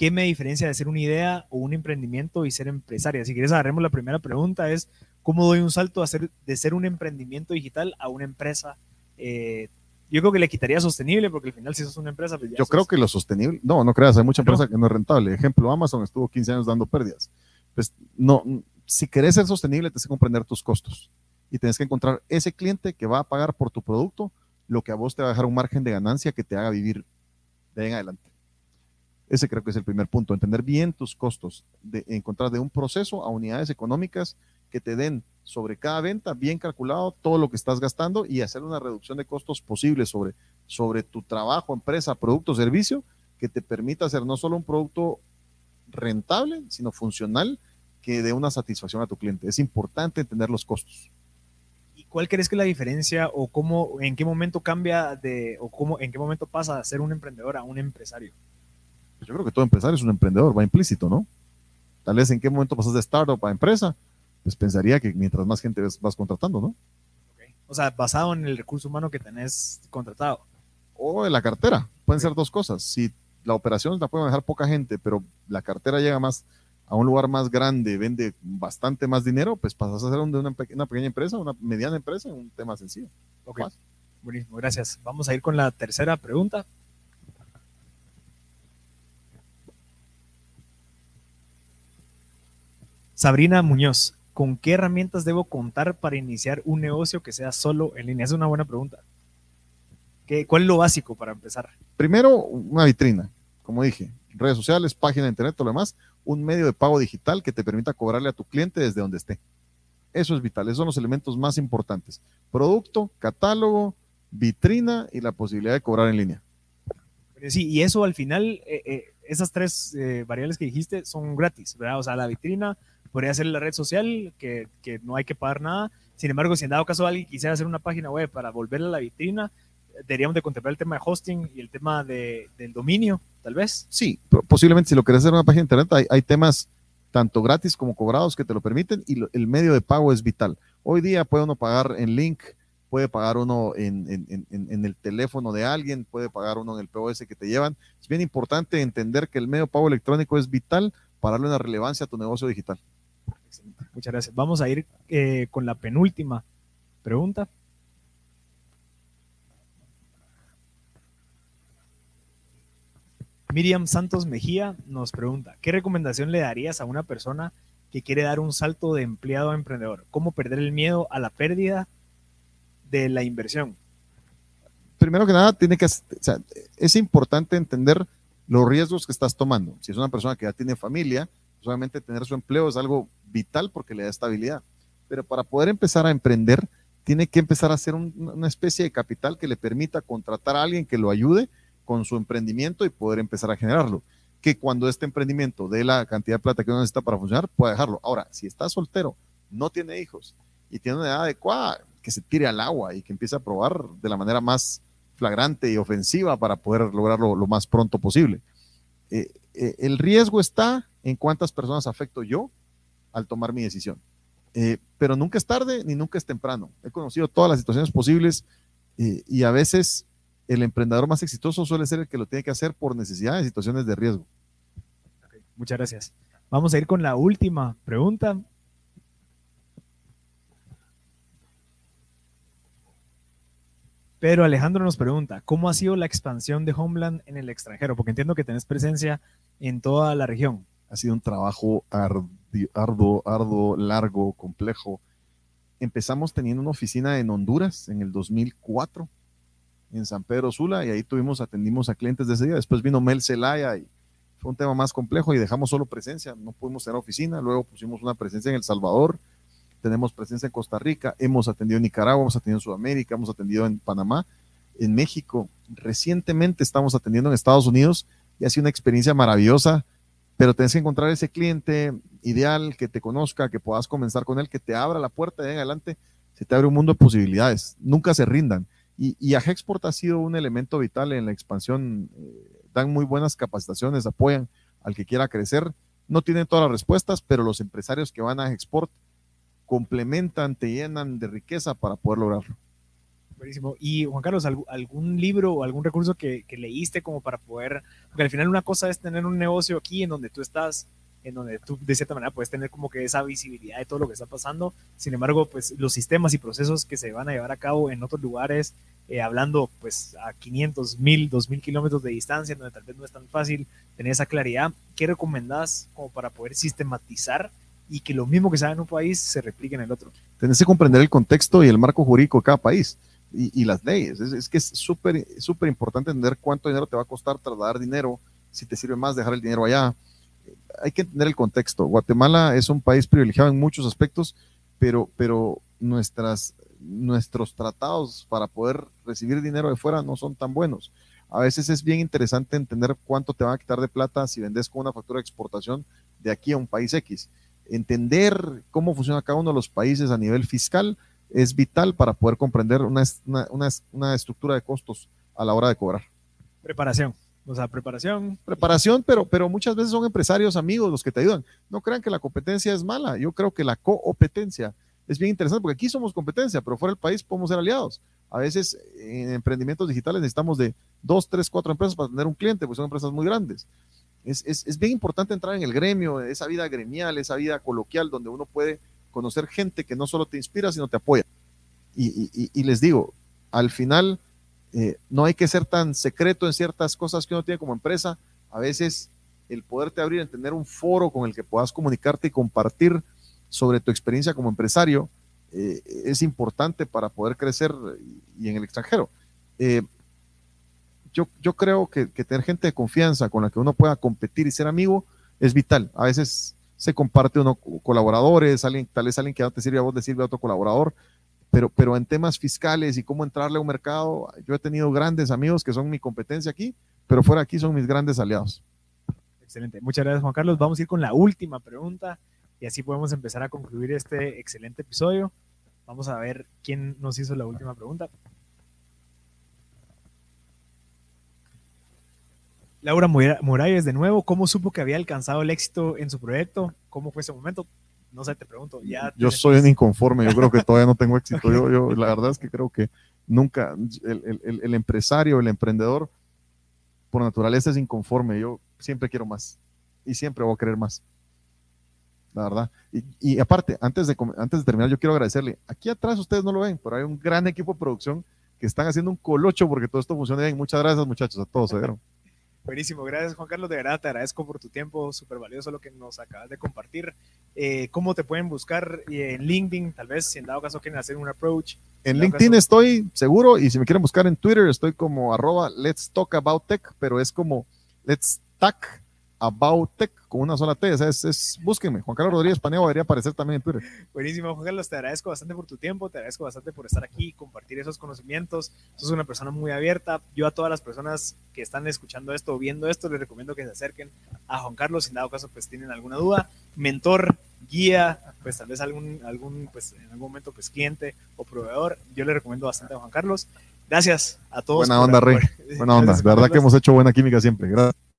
¿Qué me diferencia de ser una idea o un emprendimiento y ser empresaria? Si quieres, agarremos la primera pregunta, es ¿Cómo doy un salto de ser un emprendimiento digital a una empresa? Eh, yo creo que le quitaría sostenible porque al final si sos una empresa... Pues yo creo que lo sostenible, no, no creas, hay mucha empresa que no es rentable. Ejemplo, Amazon estuvo 15 años dando pérdidas. Pues no, si querés ser sostenible, tienes que comprender tus costos y tienes que encontrar ese cliente que va a pagar por tu producto lo que a vos te va a dejar un margen de ganancia que te haga vivir de ahí en adelante. Ese creo que es el primer punto, entender bien tus costos, de encontrar de un proceso a unidades económicas que te den sobre cada venta, bien calculado, todo lo que estás gastando y hacer una reducción de costos posible sobre, sobre tu trabajo, empresa, producto, servicio, que te permita hacer no solo un producto rentable, sino funcional, que dé una satisfacción a tu cliente. Es importante entender los costos. ¿Y cuál crees que es la diferencia o cómo, en qué momento cambia de, o cómo, en qué momento pasa de ser un emprendedor a un empresario? Yo creo que todo empresario es un emprendedor, va implícito, ¿no? Tal vez en qué momento pasas de startup a empresa, pues pensaría que mientras más gente vas contratando, ¿no? O sea, basado en el recurso humano que tenés contratado. O en la cartera. Pueden ser dos cosas. Si la operación la puede manejar poca gente, pero la cartera llega más a un lugar más grande, vende bastante más dinero, pues pasas a ser una, una pequeña empresa, una mediana empresa, un tema sencillo. Ok. Buenísimo, gracias. Vamos a ir con la tercera pregunta. Sabrina Muñoz, ¿con qué herramientas debo contar para iniciar un negocio que sea solo en línea? Es una buena pregunta. ¿Qué, ¿Cuál es lo básico para empezar? Primero, una vitrina, como dije, redes sociales, página de internet, todo lo demás, un medio de pago digital que te permita cobrarle a tu cliente desde donde esté. Eso es vital, esos son los elementos más importantes. Producto, catálogo, vitrina y la posibilidad de cobrar en línea. Sí, y eso al final, eh, eh, esas tres eh, variables que dijiste son gratis, ¿verdad? O sea, la vitrina, podría ser la red social, que, que, no hay que pagar nada. Sin embargo, si en dado caso alguien quisiera hacer una página web para volverla a la vitrina, deberíamos de contemplar el tema de hosting y el tema de, del dominio, tal vez. Sí, posiblemente si lo querés hacer una página de internet, hay, temas tanto gratis como cobrados que te lo permiten y el medio de pago es vital. Hoy día puede uno pagar en link, puede pagar uno en, en, en, en, el teléfono de alguien, puede pagar uno en el POS que te llevan. Es bien importante entender que el medio de pago electrónico es vital para darle una relevancia a tu negocio digital. Muchas gracias. Vamos a ir eh, con la penúltima pregunta. Miriam Santos Mejía nos pregunta, ¿qué recomendación le darías a una persona que quiere dar un salto de empleado a emprendedor? ¿Cómo perder el miedo a la pérdida de la inversión? Primero que nada, tiene que, es importante entender los riesgos que estás tomando. Si es una persona que ya tiene familia, solamente tener su empleo es algo vital porque le da estabilidad. Pero para poder empezar a emprender, tiene que empezar a hacer una especie de capital que le permita contratar a alguien que lo ayude con su emprendimiento y poder empezar a generarlo. Que cuando este emprendimiento dé la cantidad de plata que uno necesita para funcionar, pueda dejarlo. Ahora, si está soltero, no tiene hijos y tiene una edad adecuada, que se tire al agua y que empiece a probar de la manera más flagrante y ofensiva para poder lograrlo lo más pronto posible. Eh, eh, el riesgo está en cuántas personas afecto yo al tomar mi decisión. Eh, pero nunca es tarde ni nunca es temprano. He conocido todas las situaciones posibles y a veces el emprendedor más exitoso suele ser el que lo tiene que hacer por necesidad de situaciones de riesgo. muchas gracias. Vamos a ir con la última pregunta. Pero Alejandro nos pregunta, ¿cómo ha sido la expansión de Homeland en el extranjero? Porque entiendo que tenés presencia en toda la región. Ha sido un trabajo arduo, arduo, largo, complejo. Empezamos teniendo una oficina en Honduras en el 2004, en San Pedro Sula, y ahí tuvimos, atendimos a clientes de ese día. Después vino Mel Zelaya y fue un tema más complejo y dejamos solo presencia, no pudimos tener oficina. Luego pusimos una presencia en El Salvador, tenemos presencia en Costa Rica, hemos atendido en Nicaragua, hemos atendido en Sudamérica, hemos atendido en Panamá, en México. Recientemente estamos atendiendo en Estados Unidos y ha sido una experiencia maravillosa, pero tienes que encontrar ese cliente ideal que te conozca, que puedas comenzar con él, que te abra la puerta de en adelante, se te abre un mundo de posibilidades. Nunca se rindan. Y, y ha sido un elemento vital en la expansión. Eh, dan muy buenas capacitaciones, apoyan al que quiera crecer. No tienen todas las respuestas, pero los empresarios que van a Agexport complementan, te llenan de riqueza para poder lograrlo. Buenísimo. Y Juan Carlos, ¿algún libro o algún recurso que, leíste como para poder, porque al final una cosa es tener un negocio aquí en donde tú estás, en donde tú de cierta manera puedes tener como que esa visibilidad de todo lo que está pasando. Sin embargo, pues los sistemas y procesos que se van a llevar a cabo en otros lugares, eh, hablando pues a 500, 1000, 2000 kilómetros de distancia, donde tal vez no es tan fácil tener esa claridad, ¿qué recomendás como para poder sistematizar y que lo mismo que se en un país se replique en el otro. Tienes que comprender el contexto y el marco jurídico de cada país y, las leyes. Es, que es súper, súper importante entender cuánto dinero te va a costar trasladar dinero, si te sirve más dejar el dinero allá. Hay que entender el contexto. Guatemala es un país privilegiado en muchos aspectos, pero, pero nuestras, nuestros tratados para poder recibir dinero de fuera no son tan buenos. A veces es bien interesante entender cuánto te van a quitar de plata si vendes con una factura de exportación de aquí a un país X entender cómo funciona cada uno de los países a nivel fiscal es vital para poder comprender una, una, estructura de costos a la hora de cobrar. Preparación. O sea, preparación. Preparación, pero, pero muchas veces son empresarios amigos los que te ayudan. No crean que la competencia es mala. Yo creo que la competencia es bien interesante porque aquí somos competencia, pero fuera del país podemos ser aliados. A veces en emprendimientos digitales necesitamos de dos, tres, cuatro empresas para tener un cliente, pues son empresas muy grandes. Es, es, es, bien importante entrar en el gremio, esa vida gremial, esa vida coloquial, donde uno puede conocer gente que no solo te inspira, sino te apoya. Y, les digo, al final, eh, no hay que ser tan secreto en ciertas cosas que uno tiene como empresa. A veces el poderte abrir en tener un foro con el que puedas comunicarte y compartir sobre tu experiencia como empresario eh, es importante para poder crecer y, en el extranjero. Eh, yo, creo que, tener gente de confianza con la que uno pueda competir y ser amigo es vital. A veces se comparte uno colaboradores, tal vez alguien que no te sirve a vos, le sirve a otro colaborador, pero, pero en temas fiscales y cómo entrarle a un mercado, yo he tenido grandes amigos que son mi competencia aquí, pero fuera aquí son mis grandes aliados. Excelente. Muchas gracias, Juan Carlos. Vamos a ir con la última pregunta y así podemos empezar a concluir este excelente episodio. Vamos a ver quién nos hizo la última pregunta. Laura Morales, de nuevo, ¿cómo supo que había alcanzado el éxito en su proyecto? ¿Cómo fue ese momento? No sé, te pregunto. Ya yo soy un inconforme, yo creo que todavía no tengo éxito. Yo, yo, la verdad es que creo que nunca, el, el, el, empresario, el emprendedor, por naturaleza es inconforme. Yo siempre quiero más y siempre voy a querer más. La verdad. Y, y aparte, antes de, antes de terminar, yo quiero agradecerle. Aquí atrás ustedes no lo ven, pero hay un gran equipo de producción que están haciendo un colocho porque todo esto funciona bien. Muchas gracias, muchachos, a todos. ¿se vieron? Buenísimo, gracias Juan Carlos, de verdad te agradezco por tu tiempo, súper valioso lo que nos acabas de compartir. Eh, ¿Cómo te pueden buscar en LinkedIn? Tal vez si en dado caso quieren hacer un approach. En LinkedIn estoy seguro y si me quieren buscar en Twitter estoy como arroba let's talk about tech, pero es como let's talk about tech con una sola T. es, es, búsquenme. Juan Carlos Rodríguez Paneo debería aparecer también en Twitter. Buenísimo, Juan Carlos. Te agradezco bastante por tu tiempo, te agradezco bastante por estar aquí, compartir esos conocimientos. Sos una persona muy abierta. Yo a todas las personas que están escuchando esto o viendo esto, les recomiendo que se acerquen a Juan Carlos. Si en dado caso, pues tienen alguna duda. Mentor, guía, pues tal vez algún, algún pues en algún momento, pues cliente o proveedor. Yo le recomiendo bastante a Juan Carlos. Gracias a todos. Buena onda, Rey. buena onda. De verdad que hemos hecho buena química siempre. Gracias.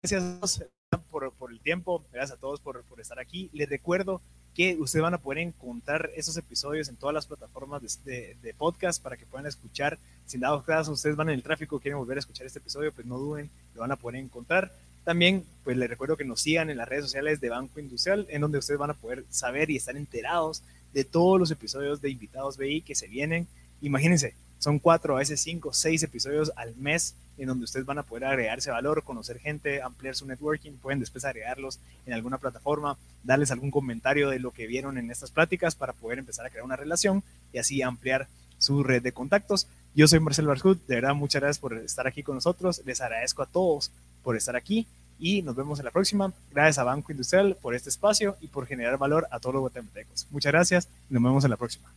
Gracias a todos por, por, el tiempo, gracias a todos por, por, estar aquí. Les recuerdo que ustedes van a poder encontrar esos episodios en todas las plataformas de, de, podcast para que puedan escuchar. Sin dado caso, ustedes van en el tráfico, quieren volver a escuchar este episodio, pues no duden, lo van a poder encontrar. También, pues les recuerdo que nos sigan en las redes sociales de Banco Industrial, en donde ustedes van a poder saber y estar enterados de todos los episodios de Invitados BI que se vienen. Imagínense, Son cuatro, a veces cinco, seis episodios al mes en donde ustedes van a poder agregarse valor, conocer gente, ampliar su networking, pueden después agregarlos en alguna plataforma, darles algún comentario de lo que vieron en estas pláticas para poder empezar a crear una relación y así ampliar su red de contactos. Yo soy Marcelo Barscut, de verdad muchas gracias por estar aquí con nosotros, les agradezco a todos por estar aquí y nos vemos en la próxima. Gracias a Banco Industrial por este espacio y por generar valor a todos los guatemaltecos. Muchas gracias y nos vemos en la próxima.